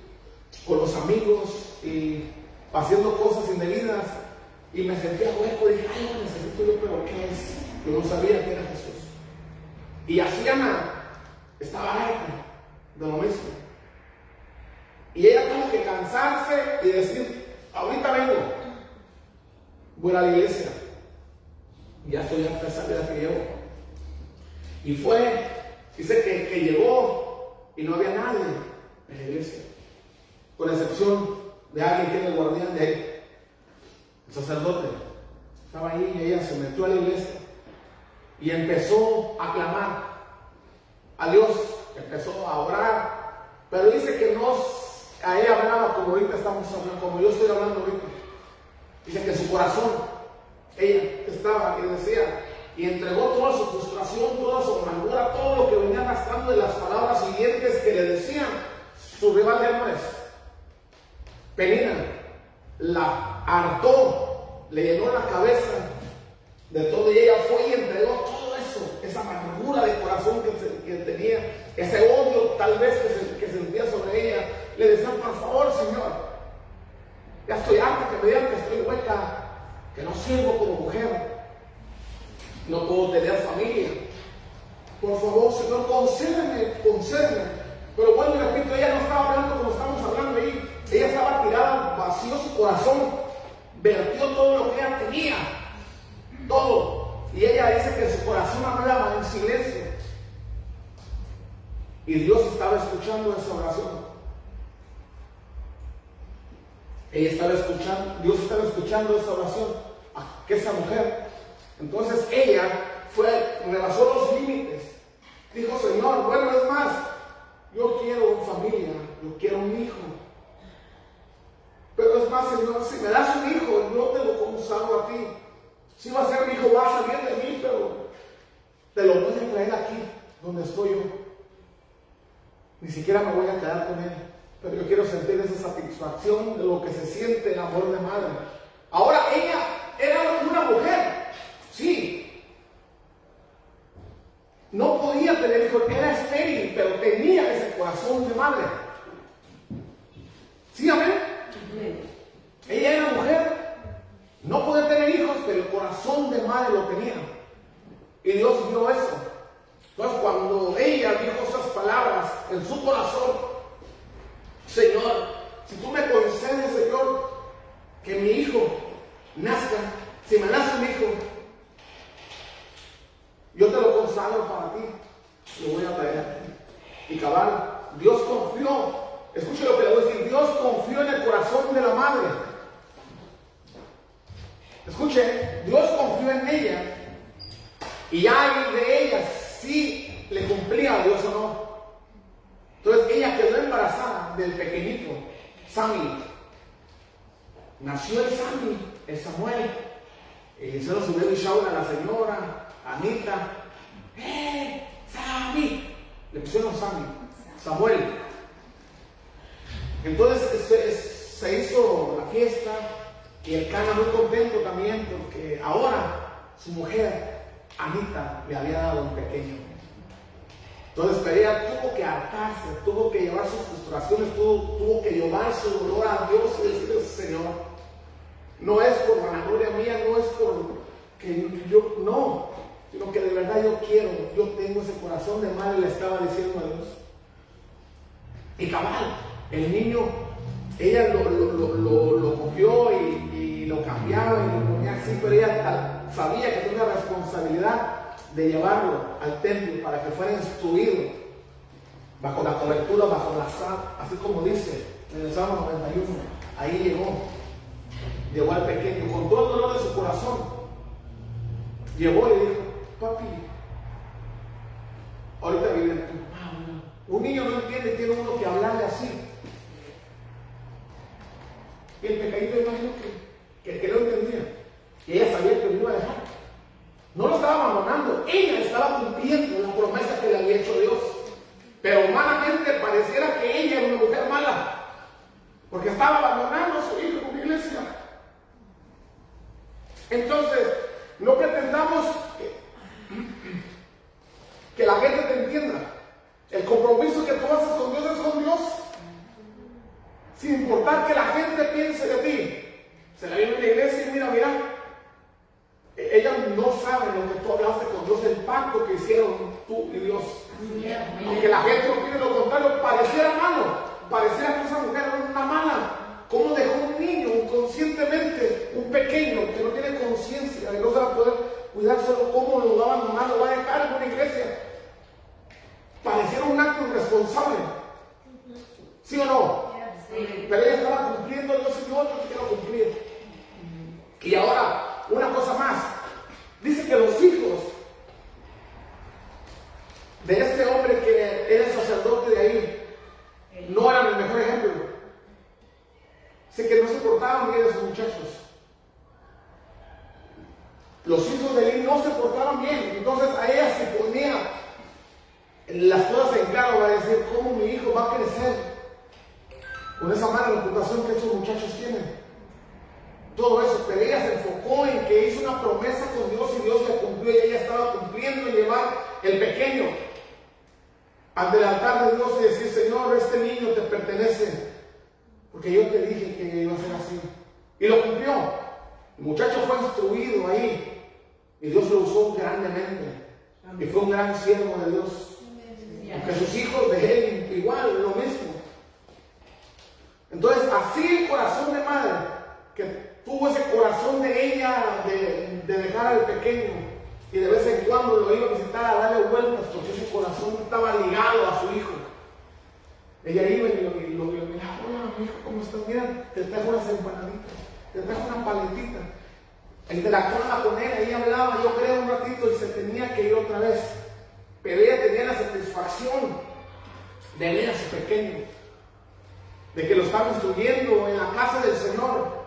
con los amigos y haciendo cosas indebidas y me sentía hueco dije, ay, necesito yo, pero ¿qué es? Yo no sabía que era Jesús. Y hacía nada estaba harta de lo mismo. Y ella tuvo que cansarse y decir, ahorita vengo, voy a la iglesia. Ya estoy harta esa vida que llevo. Y fue, dice que llegó y no había nadie en la iglesia, con excepción de alguien que era el guardián de ahí, el sacerdote. Estaba ahí y ella se metió a la iglesia y empezó a clamar a Dios, empezó a orar, pero dice que no a ella hablaba como ahorita estamos hablando, como yo estoy hablando ahorita. Dice que su corazón, ella estaba y decía, y entregó toda su frustración, toda su amargura, todo lo que venía gastando de las palabras siguientes que le decían su rival de amores. Penina la hartó, le llenó la cabeza de todo y ella fue y entregó todo eso, esa amargura de corazón que, tenía, ese odio tal vez que, sentía sobre ella. Le decían, por favor, Señor, ya estoy harta que me digan que estoy hueca, que no sirvo como mujer, no puedo tener familia. Por favor, Señor, concédeme, concédeme. Pero bueno, repito, ella no estaba hablando como estamos hablando ahí. Ella estaba tirada, vacío su corazón, vertió todo lo que ella tenía todo. Y ella dice que su corazón hablaba en silencio. Y Dios estaba escuchando esa oración. Ella estaba escuchando, Dios estaba escuchando esa oración. Que esa mujer Entonces ella fue, rebasó los límites. Dijo, Señor, bueno, es más, yo quiero una familia, yo quiero un hijo. Pero es más, Señor, si me das un hijo, yo te lo consago a ti. Si va a ser mi hijo, va a salir de mí, pero te lo voy a traer aquí, donde estoy yo. Ni siquiera me voy a quedar con él. Pero yo quiero sentir esa satisfacción de lo que se siente el amor de madre. Ahora ella era una mujer, sí. No podía tener hijos, era estéril, pero tenía ese corazón de madre. ¿Sí, amén? Ella era mujer, no podía tener hijos, pero el corazón de madre lo tenía. Y Dios vio eso. Entonces cuando ella dijo esas palabras en su corazón, Señor, si tú me concedes, Señor, que mi hijo nazca, si me nace un hijo, yo te lo consagro para ti, lo voy a traer. Y cabal, Dios confió, escuche lo que le voy a decir, Dios confió en el corazón de la madre. Escuche, Dios confió en ella y hay de ella si le cumplía a Dios o no. Entonces ella quedó embarazada del pequeñito, Sammy. Nació el Sammy, el Samuel. Y se lo subió Shaul a la señora, Anita. ¡Eh! ¡Sammy! Le pusieron Sammy, Samuel. Entonces se, hizo la fiesta y el Cana muy contento también porque ahora su mujer, Anita, le había dado un pequeño. Entonces ella tuvo que hartarse, tuvo que llevar sus frustraciones, tuvo, tuvo que llevar su dolor a Dios y decirle, Señor, no es por vanagloria mía, no es por que yo, no, sino que de verdad yo quiero, yo tengo ese corazón de madre, le estaba diciendo a Dios. Y cabal, el niño, ella lo, lo, lo, cogió y, lo cambiaba y lo ponía así, pero ella sabía que tenía la responsabilidad de llevarlo al templo para que fuera instruido bajo la cobertura, bajo la sal, así como dice en el Salmo 91. Ahí llegó Llegó al pequeño con todo el dolor de su corazón. Llegó y dijo, papi, ahorita vive tú. Un niño no entiende, tiene uno que hablarle así. Y el pecadito imagino que, que, que no entendía. Y ella sabía que lo iba a dejar. No lo estaba abandonando, ella estaba cumpliendo la promesa que le había hecho Dios. Pero humanamente pareciera que ella era una mujer mala, porque estaba abandonando a su hijo en una iglesia. Entonces, no pretendamos que, la gente te entienda. El compromiso que tú haces con Dios es con Dios. Sin importar que la gente piense de ti. Se la viene en la iglesia y mira, mira, ella no sabe lo que tú hablaste con Dios, el pacto que hicieron tú y Dios. Aunque la gente opine lo contrario, pareciera malo, pareciera que esa mujer era una mala, ¿Cómo dejó un niño inconscientemente, un pequeño que no tiene conciencia de no se va a poder cuidar solo cómo lo va a abandonar, lo va a dejar en una iglesia? Pareciera un acto irresponsable. ¿Sí o no? Pero ella estaba cumpliendo, Dios y yo quiero cumplir. Y ahora, una cosa más. Dice que los hijos de este hombre que era sacerdote de ahí no eran el mejor ejemplo. Sé que no se portaban bien esos muchachos. Los hijos de él no se portaban bien. Entonces a ella se ponía las cosas en claro, va a decir, ¿cómo mi hijo va a crecer con esa mala reputación que esos muchachos tienen? Todo eso, pero ella se enfocó en que hizo una promesa con Dios y Dios le cumplió y ella estaba cumpliendo y llevar el pequeño ante el altar de Dios y decir, Señor, este niño te pertenece. Porque yo te dije que iba a ser así. Y lo cumplió. El muchacho fue instruido ahí. Y Dios lo usó grandemente. Y fue un gran siervo de Dios. Aunque sus hijos de él igual, lo mismo. Entonces, así el corazón de madre, que tuvo ese corazón de ella de, de dejar al pequeño y de vez en cuando lo iba a visitar a darle vueltas porque su corazón estaba ligado a su hijo. Ella iba y lo, y lo, y miraba, hola mi hijo, ¿cómo estás? Mira, te trajo unas empanaditas, te trajo una paletita. Interactuaba con él, ella hablaba, yo creo un ratito y se tenía que ir otra vez. Pero ella tenía la satisfacción de ver a su pequeño de que lo estaba instruyendo en la casa del Señor,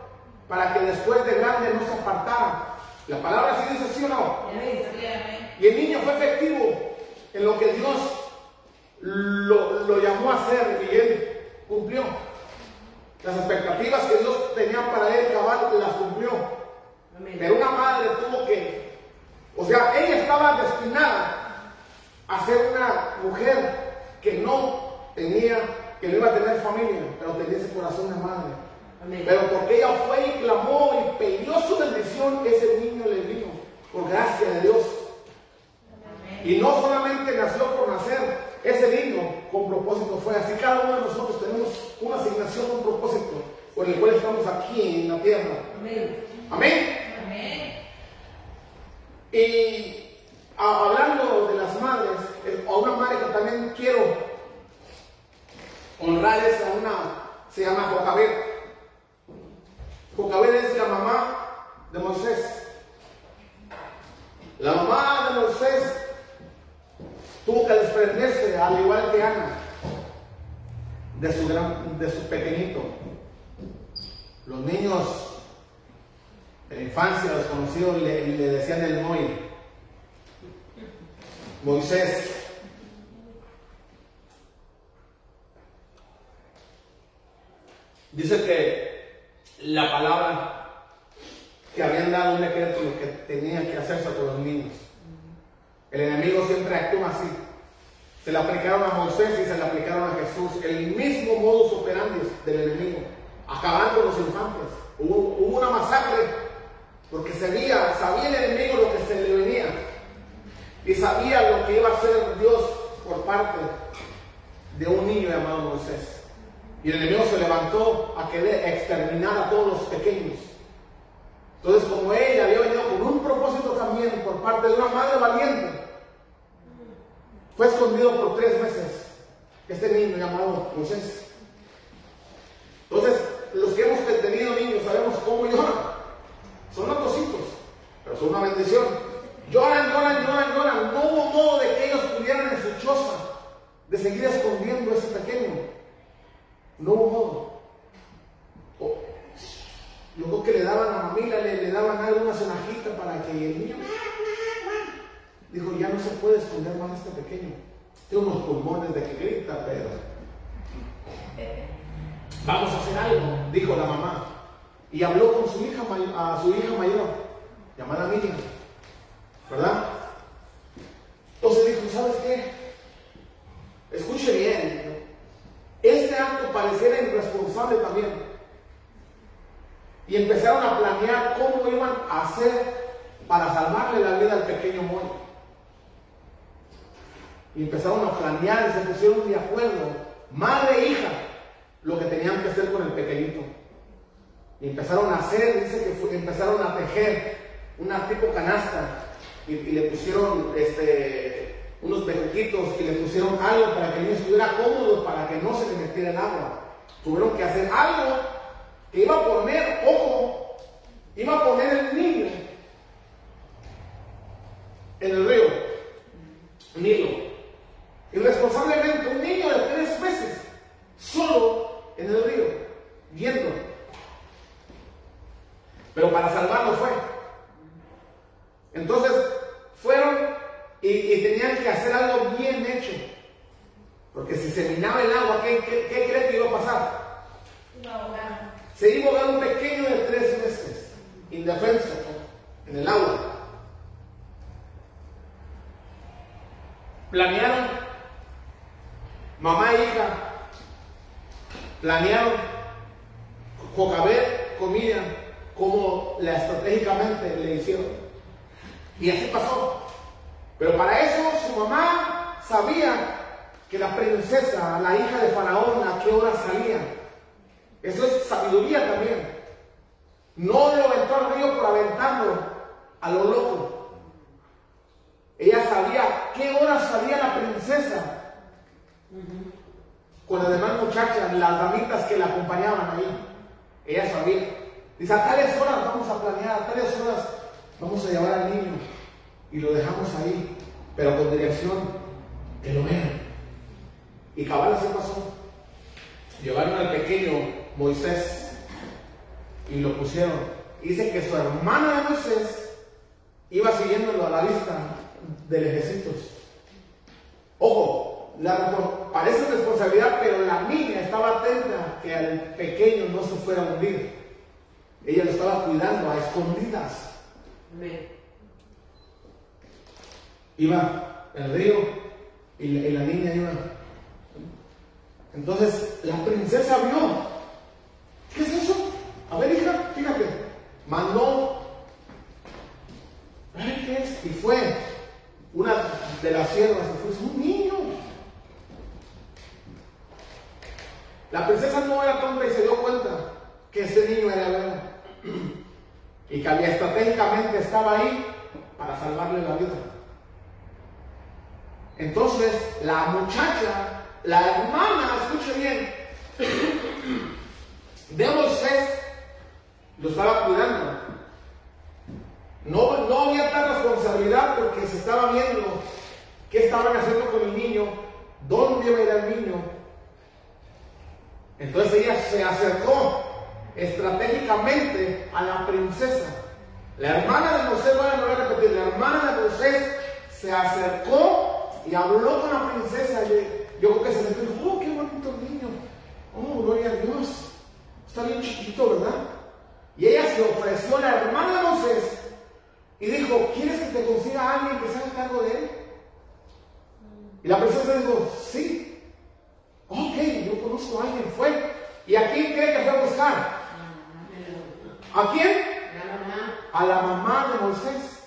para que después de grande no se apartara. La palabra sí dice sí o no. Y el niño fue efectivo en lo que Dios lo, llamó a hacer y él cumplió. Las expectativas que Dios tenía para él, cabal, las cumplió. Pero una madre tuvo que, o sea, ella estaba destinada a ser una mujer que no tenía, que no iba a tener familia, pero tenía ese corazón de madre. Pero porque ella fue y clamó y pidió su bendición, ese niño le vino, por gracia de Dios. Y no solamente nació por nacer, ese niño con propósito fue así. Cada uno de nosotros tenemos una asignación, un propósito por el cual estamos aquí en la tierra. Amén. Amén. Y hablando de las madres, a una madre que también quiero honrar es a una, se llama Jocabed. Jocabed es la mamá de Moisés. La mamá de Moisés tuvo que desprenderse, al igual que Ana, de su, gran, de su pequeñito. Los niños en la infancia, los conocidos le, le decían el Moy. Moisés. Dice que la palabra que habían dado un decreto lo que tenía que hacerse con los niños. El enemigo siempre actúa así. Se le aplicaron a Moisés y se le aplicaron a Jesús. El mismo modus operandi del enemigo. Acabando los infantes. Hubo, hubo una masacre porque sabía, sabía el enemigo lo que se le venía. Y sabía lo que iba a hacer Dios por parte de un niño llamado Moisés. Y el enemigo se levantó a querer exterminar a todos los pequeños. Entonces, como ella había venido con un propósito también por parte de una madre valiente, fue escondido por tres meses este niño llamado Moisés. Entonces, los que hemos tenido niños sabemos cómo lloran. Son otros hijos, pero son una bendición. Lloran, lloran, lloran, lloran. No hubo modo de que ellos pudieran en su choza de seguir escondiendo a ese pequeño. No modo. luego que le daban a la familia, le, daban alguna cenajita para que el niño Dijo, ya no se puede esconder más este pequeño. Tiene unos pulmones de que grita, pero... Vamos a hacer algo, dijo la mamá. Y habló con su hija, a su hija mayor, llamada Miriam. ¿Verdad? Entonces dijo, ¿sabes qué? Escuche bien. Este acto pareciera irresponsable también. Y empezaron a planear cómo iban a hacer para salvarle la vida al pequeño Moy. Y empezaron a planear y se pusieron de acuerdo, madre e hija, lo que tenían que hacer con el pequeñito. Y empezaron a hacer, dice que empezaron a tejer una tipo canasta y, le pusieron este, unos bejuquitos y le pusieron algo para que el niño estuviera cómodo, para que no se le metiera el agua. Tuvieron que hacer algo que iba a poner, ojo, iba a poner el niño en el río, Nilo. Irresponsablemente, un niño de tres meses, solo en el río, viendo. Pero para salvarlo fue. Entonces, fueron y, tenían que hacer algo bien hecho. Porque si se minaba el agua, ¿qué, qué, cree que iba a pasar? Se iba a dar un pequeño de tres meses, indefenso, en el agua. Planearon Mamá e hija planearon cocaber comida como la estratégicamente le hicieron. Y así pasó. Pero para eso su mamá sabía que la princesa, la hija de Faraón, a qué hora salía. Eso es sabiduría también. No lo aventó al río por aventarlo a lo loco. Ella sabía qué hora salía la princesa con las demás muchachas, las damitas que la acompañaban ahí. Ella sabía. Dice, a tales horas vamos a planear, a tales horas vamos a llevar al niño. Y lo dejamos ahí, pero con dirección que lo vean. Y cabal así pasó. Llevaron al pequeño Moisés y lo pusieron. Dice que su hermana de Moisés iba siguiéndolo a la vista del ejército. Ojo, la, parece responsabilidad, pero la niña estaba atenta que al pequeño no se fuera a hundir. Ella lo estaba cuidando a escondidas. Iba el río y la, niña iba. Entonces la princesa vio. ¿Qué es eso? A ver, hija, fíjate. Mandó. ¿Qué es? Y fue una de las siervas y fue un niño. La princesa no era tonta y se dio cuenta que ese niño era bueno y que había estratégicamente estaba ahí para salvarle la vida. Entonces, la muchacha, la hermana, escuche bien, de Moisés lo estaba cuidando. No, no había tal responsabilidad porque se estaba viendo qué estaban haciendo con el niño, dónde iba a ir el niño. Entonces ella se acercó estratégicamente a la princesa. La hermana de Moisés, voy a repetir, la hermana de Moisés se acercó y habló con la princesa. Y yo creo que se le dijo, oh, qué bonito niño. Oh, gloria a Dios. Está bien chiquito, ¿verdad? Y ella se ofreció a la hermana de Moisés y dijo, ¿quieres que te consiga a alguien que se haga cargo de él? Y la princesa dijo, sí. Ok, yo conozco a alguien. Fue. ¿Y a quién cree que fue a buscar? ¿A quién? A la mamá de Moisés.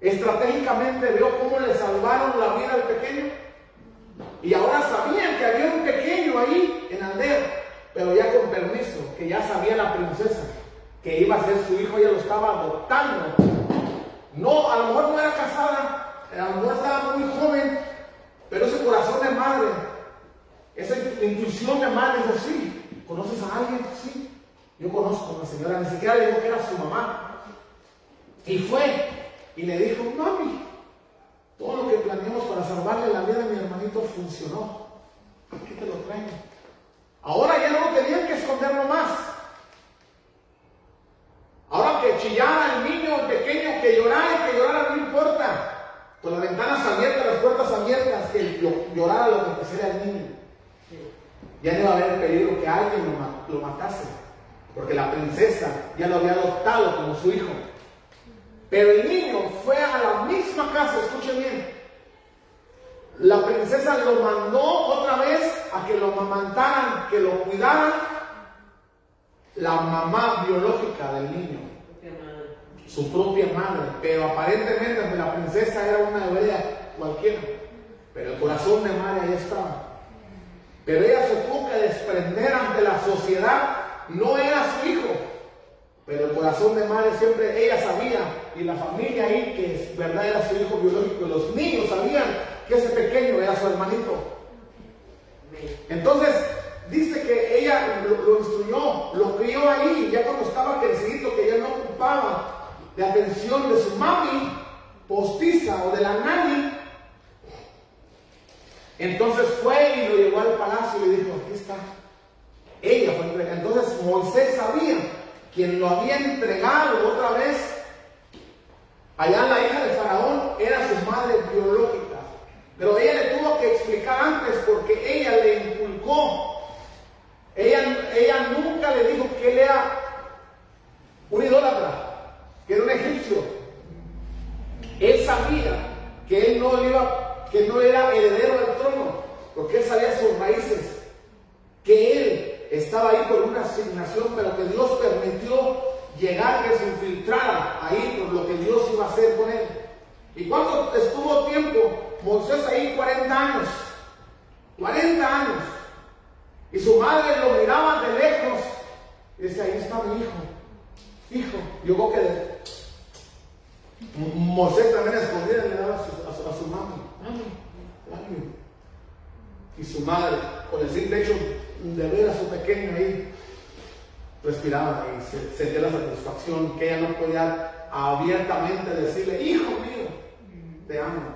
Estratégicamente vio cómo le salvaron la vida al pequeño. Y ahora sabían que había un pequeño ahí en Ander, pero ya con permiso, que ya sabía la princesa que iba a ser su hijo, ella lo estaba adoptando. No, a lo mejor no era casada, a lo mejor estaba muy joven, pero ese corazón de madre, esa intuición de madre dijo, sí, ¿conoces a alguien? Sí, yo conozco a una señora, ni siquiera le dijo que era su mamá. Y fue y le dijo, mami, todo lo que planeamos para salvarle la vida a mi hermanito funcionó. Aquí te lo traigo. Ahora ya no lo tenían que esconder más. Ahora que chillara el niño pequeño, que llorara que llorara, no importa. Con las ventanas abiertas, las puertas abiertas, que llorara lo que quisiera el niño. Ya no iba a haber peligro que alguien lo matase porque la princesa ya lo había adoptado como su hijo. Pero el niño fue a la misma casa, escuchen bien. La princesa lo mandó otra vez a que lo amamantaran, que lo cuidaran la mamá biológica del niño, su propia madre. Pero aparentemente la princesa era una hebrea cualquiera, pero el corazón de madre ahí estaba. Pero ella se tuvo que desprender ante la sociedad no era su hijo, pero el corazón de madre siempre ella sabía y la familia ahí que verdad era su hijo biológico, los niños sabían que ese pequeño era su hermanito. Entonces dice que ella lo, instruyó, lo crió ahí, ya cuando estaba crecido, que ya no ocupaba de atención de su mami postiza o de la nani. Entonces fue y lo llevó al palacio y le dijo, aquí está, ella fue entregada. Entonces Moisés sabía quien lo había entregado otra vez. Allá la hija de Faraón era su madre biológica. Pero ella le tuvo que explicar antes porque ella le inculcó. Ella, ella nunca le dijo que él era un idólatra, que era un egipcio. Él sabía que él no iba, que no era heredero del trono, porque él sabía sus raíces, que él estaba ahí por una asignación, pero que Dios permitió llegar, que se infiltrara ahí por lo que Dios iba a hacer con él. ¿Y cuánto estuvo tiempo Moisés ahí? 40 años. 40 años. Y su madre lo miraba de lejos. Y decía, ahí está mi hijo. Hijo. Yo creo que Moisés también escondía le daba a su, a Y su madre, con el simple hecho de ver a su pequeño ahí, respiraba y sentía la satisfacción que ella no podía abiertamente decirle, hijo mío, te amo.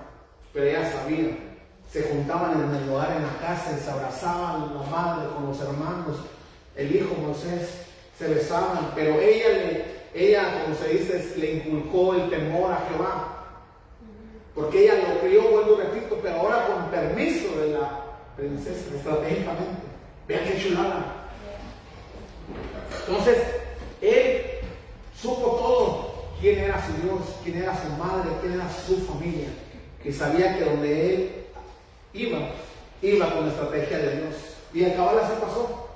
Pero ella sabía se juntaban en el hogar en la casa y se abrazaban la madre con los hermanos, el hijo Moisés, se besaban, pero ella, le, ella como se dice, le inculcó el temor a Jehová. Porque ella lo crió, vuelvo repito, pero ahora con permiso de la princesa, estratégicamente. Vean qué chulada. Entonces, él supo todo quién era su Dios, quién era su madre, quién era su familia. Y sabía que donde él iba, iba con la estrategia de Dios. Y el cabal así pasó.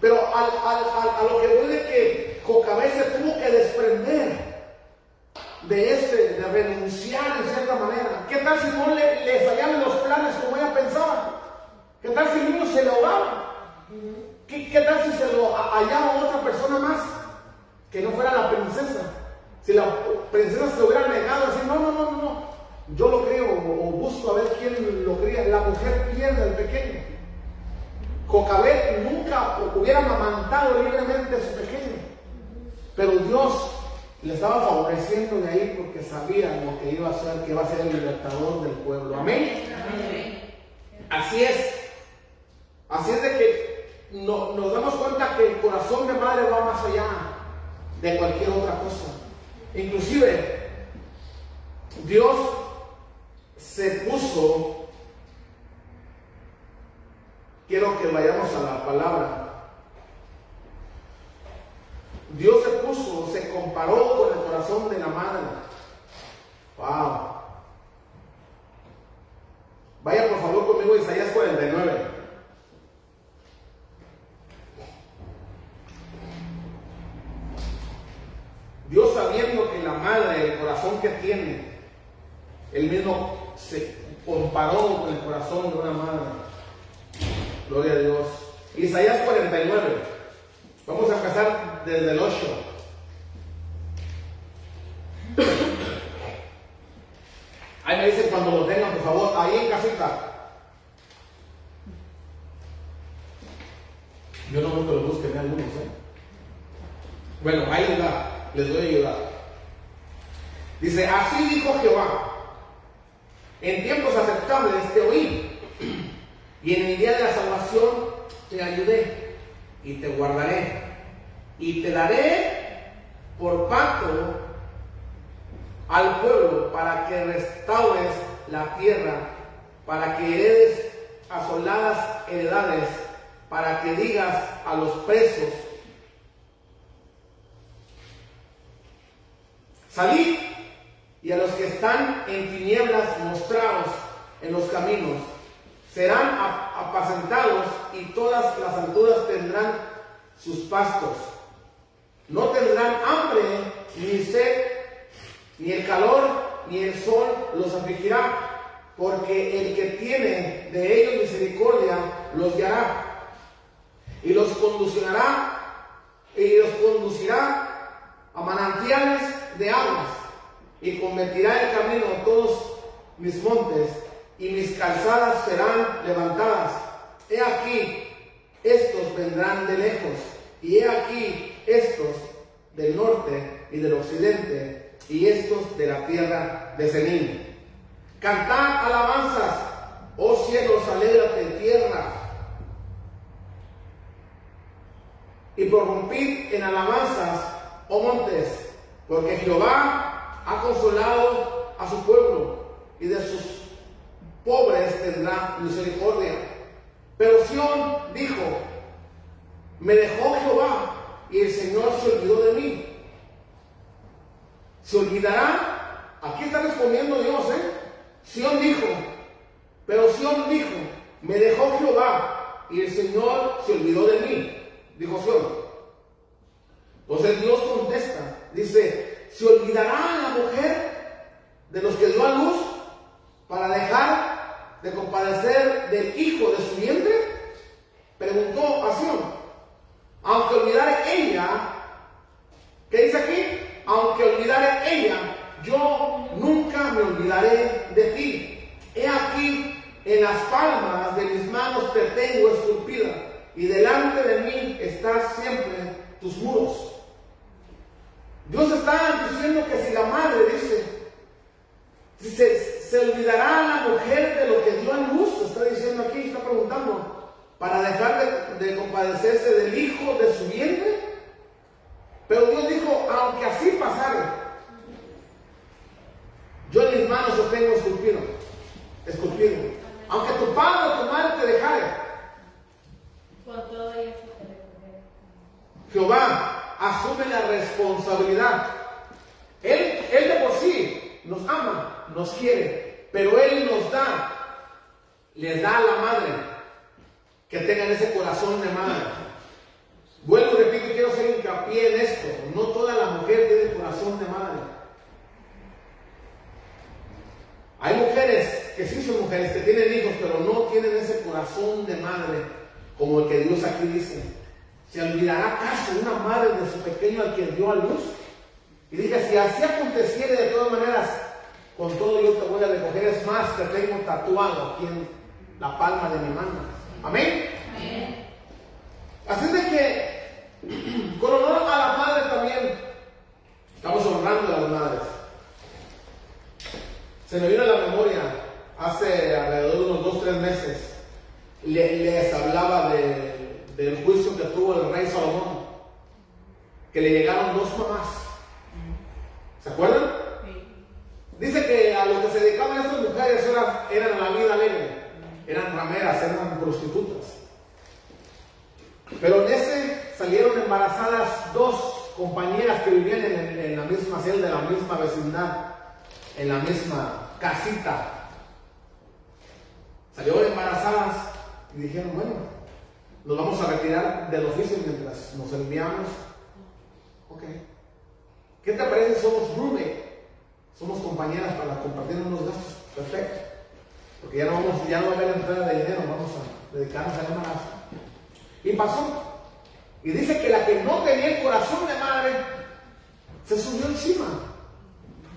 Pero a lo que voy que Jocabé se tuvo que desprender de este, de renunciar en cierta manera. ¿Qué tal si no le, le los planes como ella pensaba? ¿Qué tal si niño se lo ahogaba? ¿Qué, ¿Qué, tal si se lo hallaba otra persona más que no fuera la princesa? Si la princesa se hubiera negado, así, no, no, no, no, no, yo lo creo o, busco a ver quién lo cría. La mujer pierde al pequeño. Jocabet nunca hubiera amamantado libremente a su pequeño. Pero Dios le estaba favoreciendo de ahí porque sabía lo que iba a ser, que iba a ser el libertador del pueblo. Amén. Así es. Así es de que nos damos cuenta que el corazón de madre va más allá de cualquier otra cosa. Inclusive, Dios se puso, quiero que vayamos a la palabra, Dios se puso, se comparó con el corazón de la madre. Wow. Vaya por favor conmigo a Isaías 49. Dios sabiendo que la madre, el corazón que tiene, él mismo se comparó con el corazón de una. Madre que tengan ese corazón de madre. Vuelvo y repito, quiero hacer hincapié en esto. No toda la mujer tiene corazón de madre. Hay mujeres que sí son mujeres, que tienen hijos, pero no tienen ese corazón de madre como el que Dios aquí dice. ¿Se olvidará acaso una madre de su pequeño al que dio a luz? Y dije, si así aconteciera de todas maneras, con todo yo te voy a recoger. Es más, te tengo tatuado aquí en la palma de mi mano. Amén. Así de que, con honor a la madre también, estamos honrando a las madres. Se me vino a la memoria hace alrededor de unos dos, tres meses, les hablaba de del juicio que tuvo el rey Salomón, que le llegaron dos mamás. ¿Se acuerdan? Dice que a lo que se dedicaban estas mujeres eran, eran la vida alegre, eran rameras, eran prostitutas. Pero en ese salieron embarazadas dos compañeras que vivían en, en la misma celda, en la misma vecindad, en la misma casita. Salieron embarazadas y dijeron, bueno, nos vamos a retirar del oficio mientras nos enviamos. Ok. ¿Qué te parece somos roommate? Somos compañeras para compartir unos gastos. Perfecto. Porque ya no, vamos, ya no va a haber entrada de dinero, vamos a dedicarnos al embarazo. Y pasó. Y dice que la que no tenía el corazón de madre se subió encima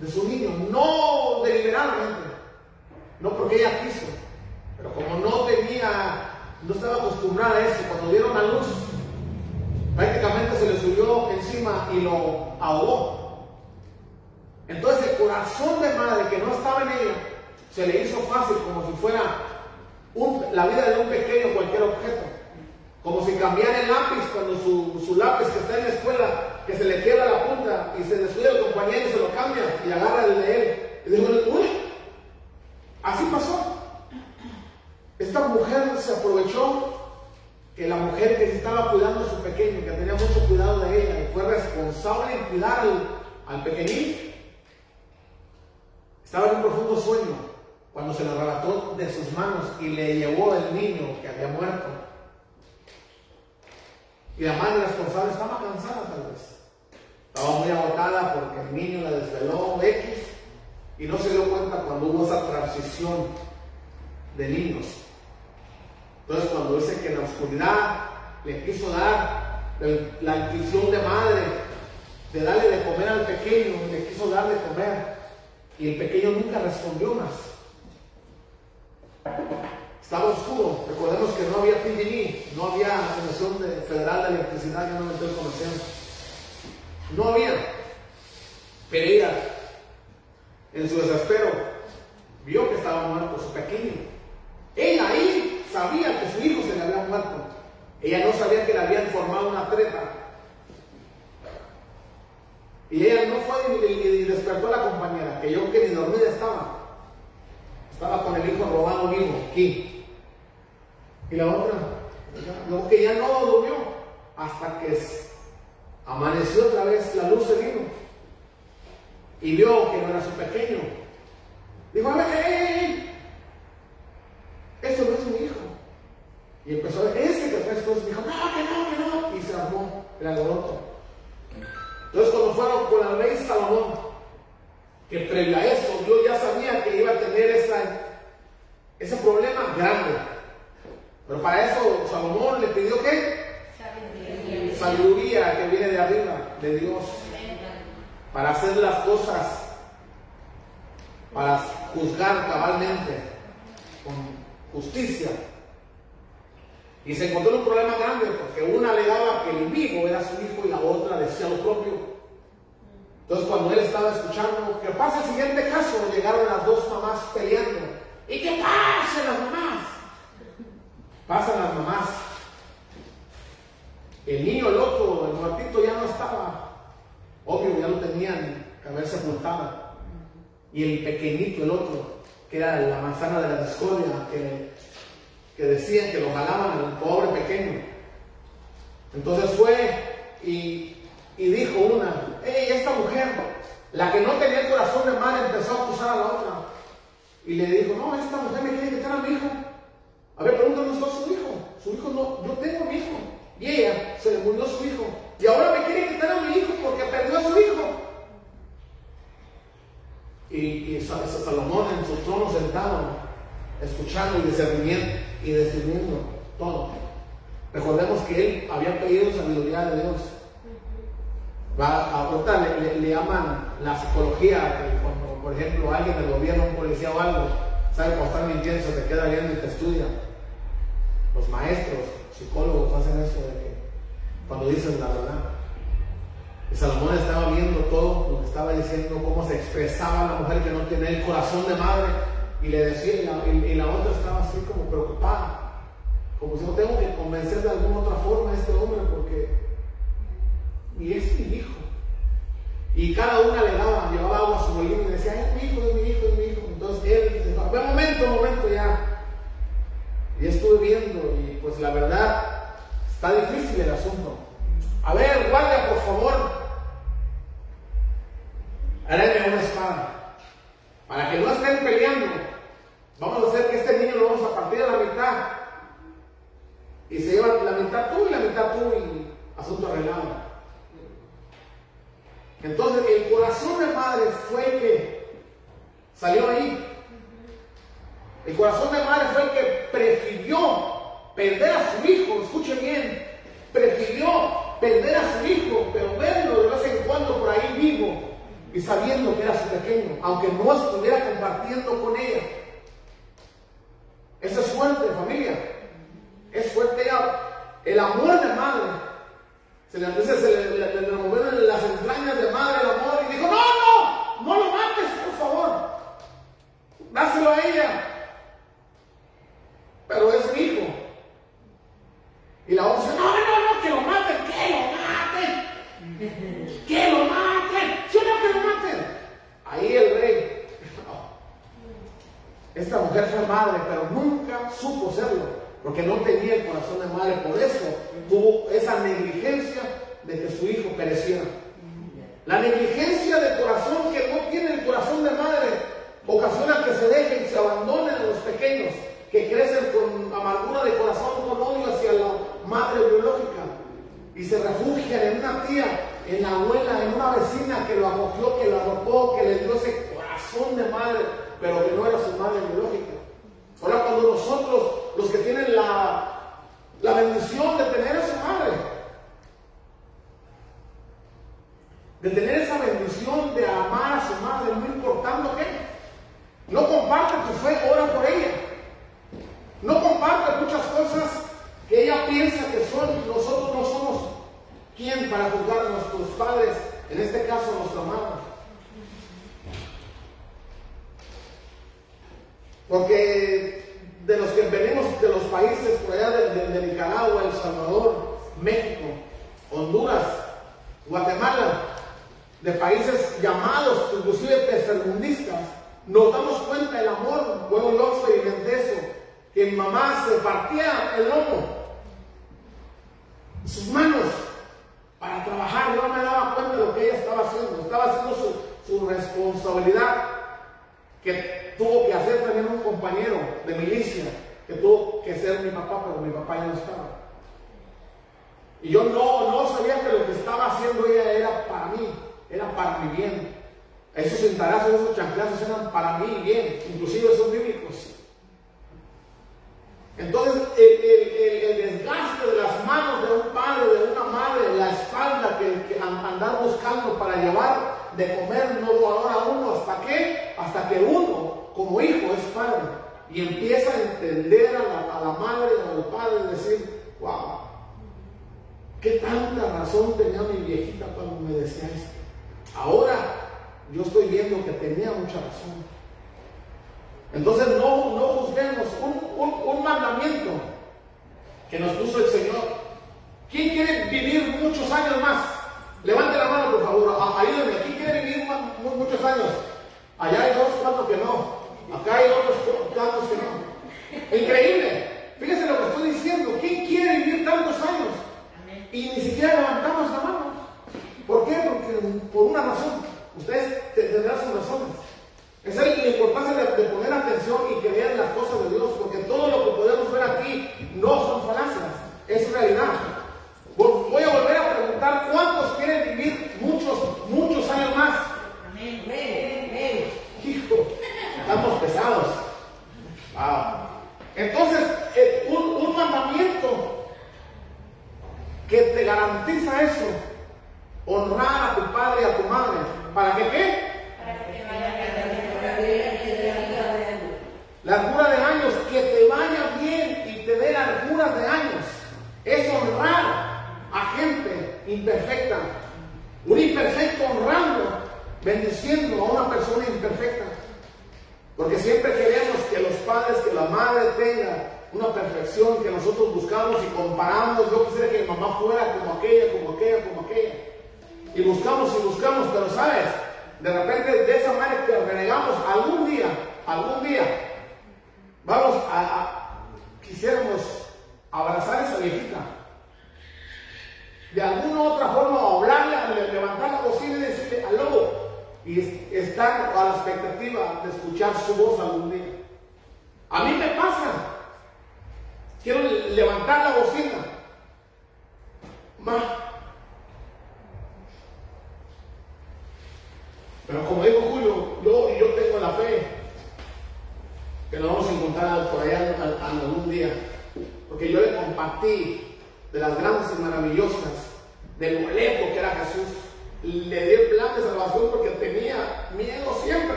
de su niño, no deliberadamente, no porque ella quiso, pero como no tenía no estaba acostumbrada a eso. Cuando dieron a luz, prácticamente se le subió encima y lo ahogó. Entonces el corazón de madre que no estaba en ella se le hizo fácil como si fuera la vida de un pequeño cualquier objeto. Como si cambiara el lápiz cuando su, lápiz que está en la escuela, que se le queda la punta y se descuida el compañero y se lo cambia y agarra el de él. Y dijo, uy, así pasó. Esta mujer se aprovechó que la mujer que estaba cuidando a su pequeño, que tenía mucho cuidado de ella, y fue responsable en cuidar al, pequeñín, estaba en un profundo sueño cuando se le arrebató de sus manos y le llevó el niño que había muerto. Y la madre responsable estaba cansada tal vez. Estaba muy agotada porque el niño la desveló X y no se dio cuenta cuando hubo esa transición de niños. Entonces cuando dice que en la oscuridad le quiso dar la intuición de madre, de darle de comer al pequeño, le quiso dar de comer, y el pequeño nunca respondió más. Estaba oscuro, recordemos que no había PG&E, no había Comisión Federal de Electricidad, ya no me conociendo. No había. Pereira, en su desespero, vio que estaba muerto su pequeño. Él ahí sabía que su hijo se le había muerto. Ella no sabía que le habían formado una treta. Y ella no fue y, despertó a la compañera, que yo que ni dormida estaba. Estaba con el hijo robado vivo, aquí. Y la otra, lo que ya no durmió, hasta que amaneció otra vez, la luz se vino. Y vio que no era su pequeño. Dijo, ¡eh, eh, eh! Esto no es mi hijo. Y empezó a ver, este que traes cosas, dijo, no, que no, que no. Y se armó el alboroto. Entonces cuando fueron con el rey Salomón, que previo a eso, Dios ya sabía que iba a tener esa, ese problema grande. Pero para eso Salomón le pidió qué? Sabiduría. Sabiduría que viene de arriba, de Dios. Para hacer las cosas, para juzgar cabalmente, con justicia. Y se encontró un problema grande porque una alegaba que el vivo era su hijo y la otra decía lo propio. Entonces cuando él estaba escuchando, ¿qué pasa el siguiente caso? Llegaron las dos mamás peleando. ¿Y qué pasa las mamás? pasan las mamás. El niño, el otro, el muertito ya no estaba. Obvio, ya lo tenían que haber sepultado. Y el pequeñito, el otro, que era la manzana de la discordia, que, que decían que lo jalaban al pobre pequeño. Entonces fue y, dijo una, hey, esta mujer, la que no tenía corazón de madre, empezó a acusar a la otra. Y le dijo, no, esta mujer me quiere quitar a mi hijo. A ver, pregúntame está su hijo. Su hijo no, yo tengo a mi hijo. Y ella se le murió su hijo. Y ahora me quiere quitar a mi hijo porque perdió a su hijo. Y, y Salomón en su trono sentado, escuchando y discerniendo y discerniendo todo. Recordemos que él había pedido sabiduría de Dios. Va, a le, le, llaman la psicología, cuando por ejemplo alguien del gobierno, un policía o algo, sabe cómo estar mintiendo, se te queda viendo y te estudia. Los maestros, psicólogos hacen eso de que cuando dicen la verdad. Y Salomón estaba viendo todo lo que estaba diciendo, cómo se expresaba la mujer que no tiene el corazón de madre, y le decía, y la, otra estaba así como preocupada, como si no tengo que convencer de alguna otra forma a este hombre, porque y es mi hijo. Y cada una le daba, llevaba agua a su molino y decía, es mi hijo, es mi hijo, es mi hijo. Entonces él dice, un momento, momento ya. Y estuve viendo y pues la verdad está difícil el asunto. A ver, guardia, por favor. Háganme una espada. Para que no estén peleando. Vamos a hacer que este niño lo vamos a partir a la mitad. Y se lleva la mitad tú y la mitad tú y asunto arreglado. Entonces el corazón de madre fue el que salió ahí. El corazón de madre fue el que prefirió perder a su hijo, escuche bien, prefirió perder a su hijo, pero verlo de vez en cuando por ahí vivo y sabiendo que era su pequeño, aunque no estuviera compartiendo con ella. Eso es fuerte, familia. Es fuerte el amor de madre se le, se le, removieron las entrañas de madre el amor y dijo, no, no, no lo mates, por favor. Dáselo a ella. Pero es mi hijo. Y la otra dice, no, no, no, que lo maten, que lo maten. Que lo maten. Yo no que lo maten. Ahí el rey. Esta mujer fue madre, pero nunca supo serlo porque no tenía el corazón de madre, por eso tuvo esa negligencia de que su hijo pereciera. La negligencia de corazón que no tiene el corazón de madre ocasiona que se dejen, se abandonen a los pequeños, que crecen con amargura de corazón, con odio hacia la madre biológica y se refugian en una tía, en la abuela, en una vecina que lo acogió, que lo arropó, que le dio ese corazón de madre, pero que no era su madre biológica. Ahora, cuando nosotros, los que tienen la, la bendición de tener a su madre, de tener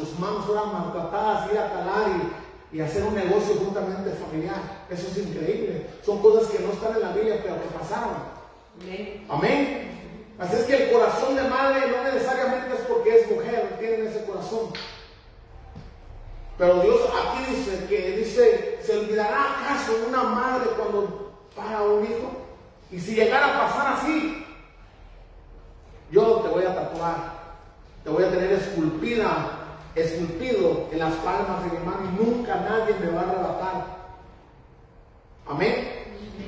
sus manos fueran maltratadas, ir a talar y, y, hacer un negocio juntamente familiar. Eso es increíble. Son cosas que no están en la Biblia, pero que pasaron. Amén. Amén. Así es que el corazón de madre no necesariamente es porque es mujer, tienen ese corazón. Pero Dios aquí dice que dice, ¿se olvidará acaso una madre cuando para un hijo? Y si llegara a pasar así, yo te voy a tatuar, te voy a tener esculpida, esculpido en las palmas de mi mano y nunca nadie me va a arrebatar. Amén.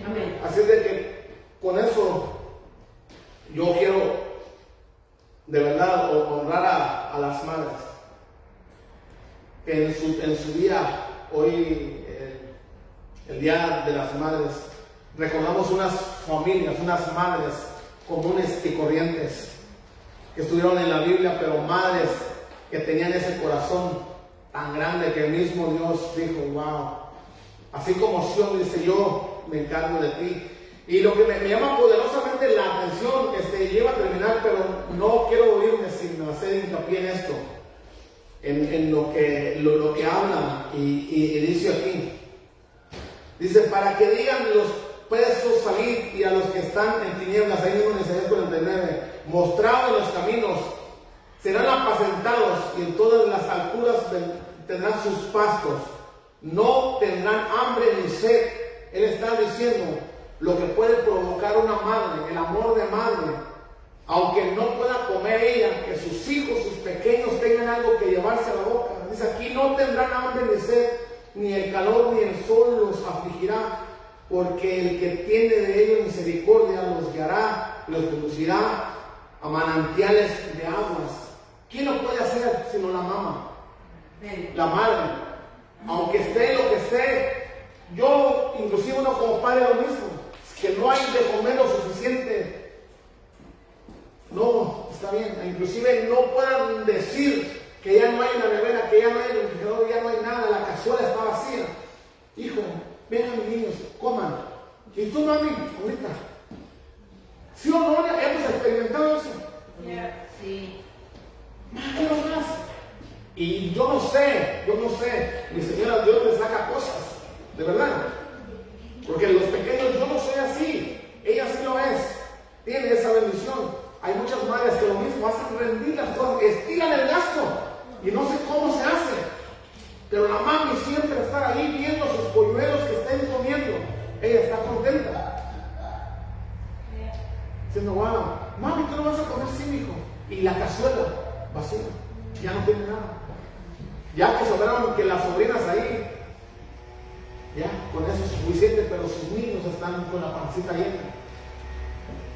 Amén. Así es de que con eso yo quiero de verdad honrar a, las madres. Que en su, en su día, hoy, el, Día de las Madres, recordamos unas familias, unas madres comunes y corrientes que estuvieron en la Biblia, pero madres que tenían ese corazón tan grande que el mismo Dios dijo, wow, así como Sion dice, yo me encargo de ti, y lo que me, llama poderosamente la atención, este, lleva a terminar, pero no quiero irme sin hacer hincapié en esto, en, lo, que, lo, que habla y, dice aquí. Dice, para que digan los presos salir y a los que están en tinieblas, ahí mismo en Isaías 49, mostrados en los caminos, serán apacentados y en todas las alturas tendrán sus pastos, no tendrán hambre ni sed. Él está diciendo, lo que puede provocar una madre, el amor de madre, aunque no pueda comer ella, que sus hijos, sus pequeños tengan algo que llevarse a la boca. Dice aquí no tendrán hambre ni sed, ni el calor ni el sol los afligirá, porque el que tiene de ellos misericordia los guiará, los conducirá a manantiales de aguas. ¿Quién lo puede hacer sino la mamá? La madre. Aunque esté lo que esté, yo inclusive uno como padre lo mismo, que no hay de comer lo suficiente. No, está bien. Inclusive no puedan decir que ya no hay una nevera, que ya no hay refrigerador, ya no hay nada, la cazuela está vacía. Hijo, vengan mis niños, coman. ¿Y tú, mami? Ahorita. ¿Sí o no? Hemos experimentado eso. Sí. ¿Qué más? Y yo no sé, yo no sé, mi señora Dios le saca cosas, de verdad. Porque los pequeños yo no soy así, ella sí lo es, tiene esa bendición. Hay muchas madres que lo mismo hacen rendir las cosas, estiran el gasto y no sé cómo se hace. Pero la mami siempre está ahí viendo sus polluelos que estén comiendo. Ella está contenta. Diciendo, wow, mami, tú no vas a comer sí, hijo. Y la cazuela vacía, ya no tiene nada. Ya que sobraron que las sobrinas ahí, ya, con eso es suficiente, pero sus niños están con la pancita llena.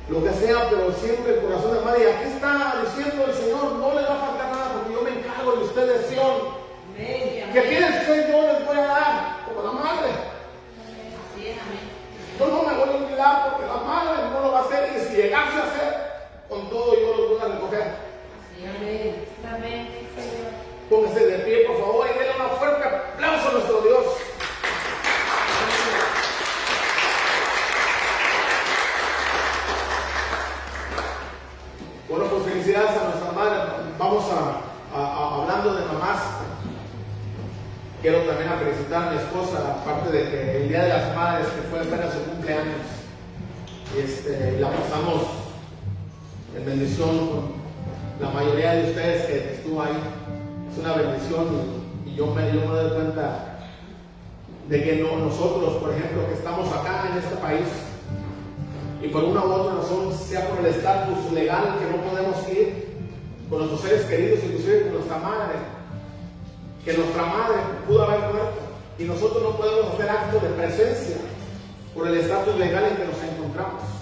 Lo que sea, pero siempre el corazón de madre. Y aquí está diciendo el Señor, no le va a faltar nada porque yo me encargo de ustedes, Sion. Que quieren ser yo les voy a dar, como la madre. Yo no me voy a olvidar porque la madre no lo va a hacer y si llegase a hacer, con todo yo lo voy a recoger. Amén. Póngase de pie, por favor, y denle una fuerte aplauso a nuestro Dios. Bueno, pues felicidades a nuestra madre. Vamos a, hablando de mamás. Quiero también a felicitar a mi esposa, aparte de que el Día de las Madres, que fue apenas su cumpleaños, este, la pasamos en bendición con la mayoría de ustedes que estuvo ahí es una bendición y, yo, me, doy cuenta de que no, nosotros, por ejemplo, que estamos acá en este país y por una u otra razón, sea por el estatus legal que no podemos ir con nuestros seres queridos, inclusive con nuestra madre, que nuestra madre pudo haber muerto y nosotros no podemos hacer actos de presencia por el estatus legal en que nos encontramos.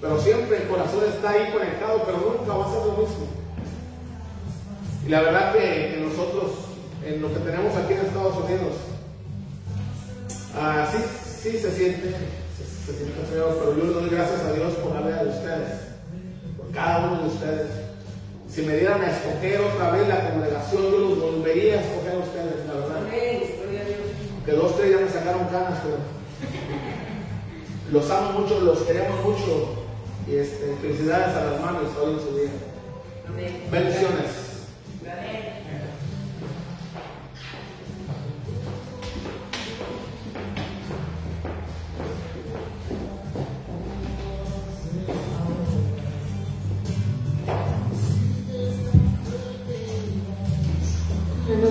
Pero siempre el corazón está ahí conectado, pero nunca va a ser lo mismo. Y la verdad que, nosotros, en lo que tenemos aquí en Estados Unidos, ah, sí, se siente, se, siente feo, pero yo le doy gracias a Dios por la vida de ustedes, por cada uno de ustedes. Si me dieran a escoger otra vez la congregación, yo los volvería a escoger a ustedes, la verdad. Que dos, tres ya me sacaron canas, pero los amo mucho, los queremos mucho. Y este, felicidades a las manos hoy en su día. Bendiciones.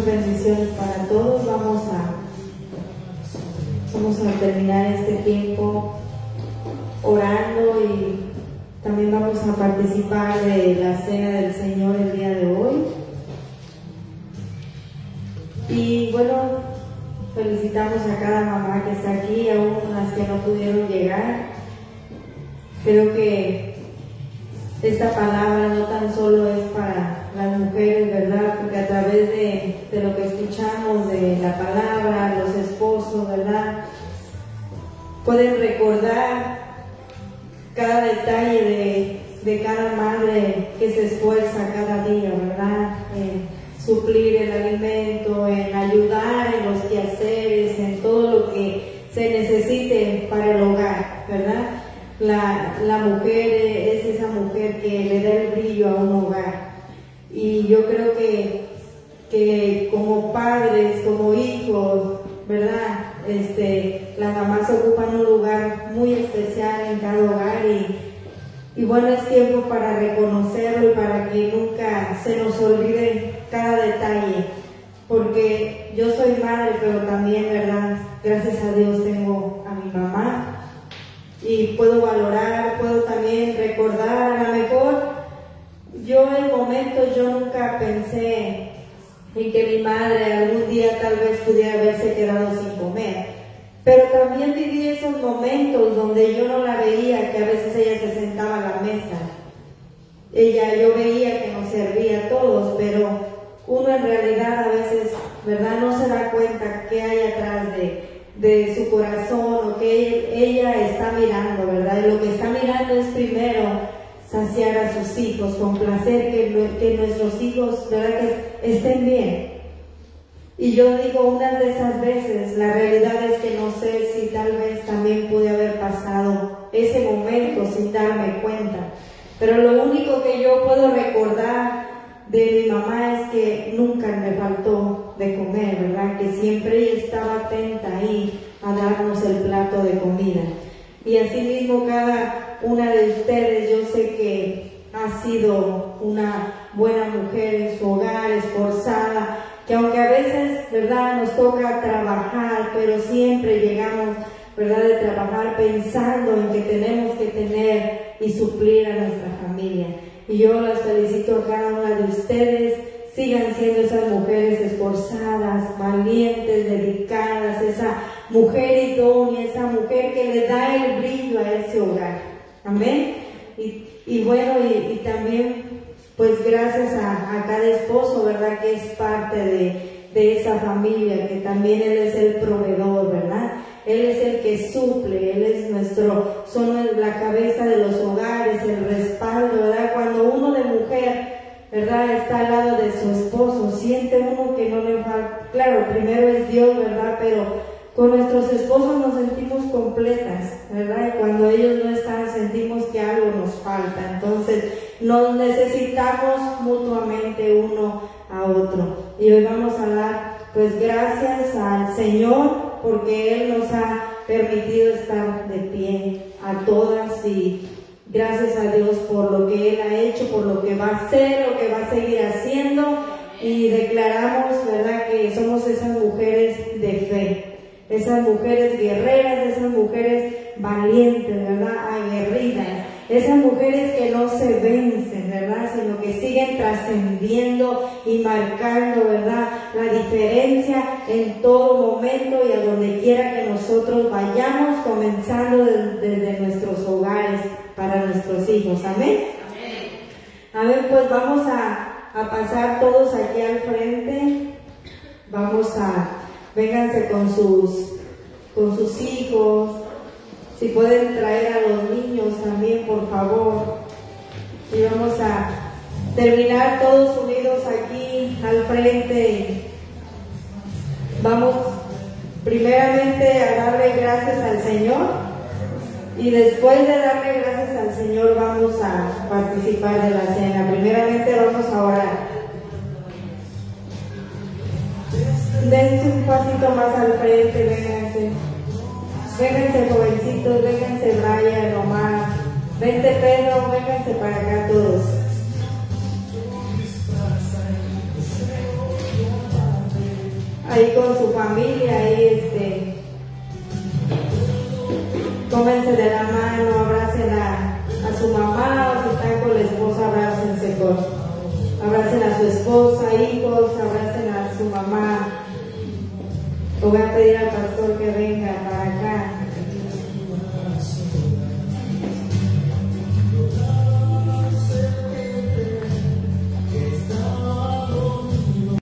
bendiciones para todos. Vamos a, vamos a terminar este tiempo orando y también vamos a participar de la cena del Señor el día de hoy. Y bueno, felicitamos a cada mamá que está aquí, aún las que no pudieron llegar. Creo que esta palabra no tan solo es para las mujeres, ¿verdad? Porque a través de, lo que escuchamos de la palabra, los esposos, ¿verdad? Pueden recordar cada detalle de, cada madre que se esfuerza cada día, ¿verdad? En suplir el alimento, en ayudar en los quehaceres, en todo lo que se necesite para el hogar, ¿verdad? La, la mujer es esa mujer que le da el brillo a un hogar. Y yo creo que, que como padres, como hijos, ¿verdad? Este, las mamás ocupan un lugar muy especial en cada hogar y, bueno, es tiempo para reconocerlo y para que nunca se nos olvide cada detalle. Porque yo soy madre, pero también, ¿verdad? Gracias a Dios tengo a mi mamá y puedo valorar, puedo también recordar, a lo mejor yo en momentos yo nunca pensé en que mi madre algún día tal vez pudiera haberse quedado sin comer, Pero también viví esos momentos donde yo no la veía, que a veces ella se sentaba a la mesa. Ella, yo veía que nos servía a todos, pero uno en realidad a veces, ¿verdad? No se da cuenta qué hay atrás de, de su corazón o que ella está mirando, ¿verdad? Y lo que está mirando es primero saciar a sus hijos, complacer que, que nuestros hijos, ¿verdad? Que estén bien. Y yo digo, una de esas veces, la realidad es que no sé si tal vez también pude haber pasado ese momento sin darme cuenta. Pero lo único que yo puedo recordar de mi mamá es que nunca me faltó de comer, ¿verdad? Que siempre estaba atenta ahí a darnos el plato de comida. Y asimismo cada una de ustedes, yo sé que ha sido una buena mujer en su hogar, esforzada, que aunque a veces, ¿verdad?, nos toca trabajar, pero siempre llegamos, ¿verdad?, de trabajar pensando en que tenemos que tener y suplir a nuestra familia. Y yo las felicito a cada una de ustedes. Sigan siendo esas mujeres esforzadas, valientes, dedicadas, esa mujer idónea, esa mujer que le da el brillo a ese hogar. Amén. Y, bueno, y, también, pues gracias a, cada esposo, ¿verdad? Que es parte de, de esa familia, que también él es el proveedor, ¿verdad? Él es el que suple, Él es nuestro, son la cabeza de los hogares, el respaldo, ¿verdad? Cuando uno de mujer, ¿verdad? Está al lado de su esposo, siente uno que no le falta, claro, primero es Dios, ¿verdad? Pero con nuestros esposos nos sentimos completas, ¿verdad? Y cuando ellos no están, sentimos que algo nos falta. Entonces, nos necesitamos mutuamente uno a otro. Y hoy vamos a dar, pues, gracias al Señor porque Él nos ha permitido estar de pie a todas y gracias a Dios por lo que Él ha hecho, por lo que va a hacer, lo que va a seguir haciendo y declaramos, ¿verdad?, que somos esas mujeres de fe, esas mujeres guerreras, esas mujeres valientes, ¿verdad?, aguerridas, esas mujeres que no se vencen, ¿verdad?, sino que siguen trascendiendo y marcando, ¿verdad?, la diferencia en todo momento y a donde quiera que nosotros vayamos, comenzando desde nuestros hogares para nuestros hijos. Amén. Amén, pues vamos a, a pasar todos aquí al frente. Vamos a, vénganse con sus, con sus hijos. Si pueden traer a los niños también, por favor. Y vamos a terminar todos unidos aquí al frente. Vamos primeramente a darle gracias al Señor y después de darle gracias al Señor vamos a participar de la cena. Primeramente vamos a orar. Dense un pasito más al frente, vénganse. Vénganse jovencitos, vénganse Brian, Omar. Vente Pedro, vénganse para acá todos. ahí con su familia, ahí este, tómense de la mano, abracen a, su mamá, o si están con la esposa, abrácense con, abracen a su esposa, hijos, abracen a su mamá. voy a pedir al pastor que venga.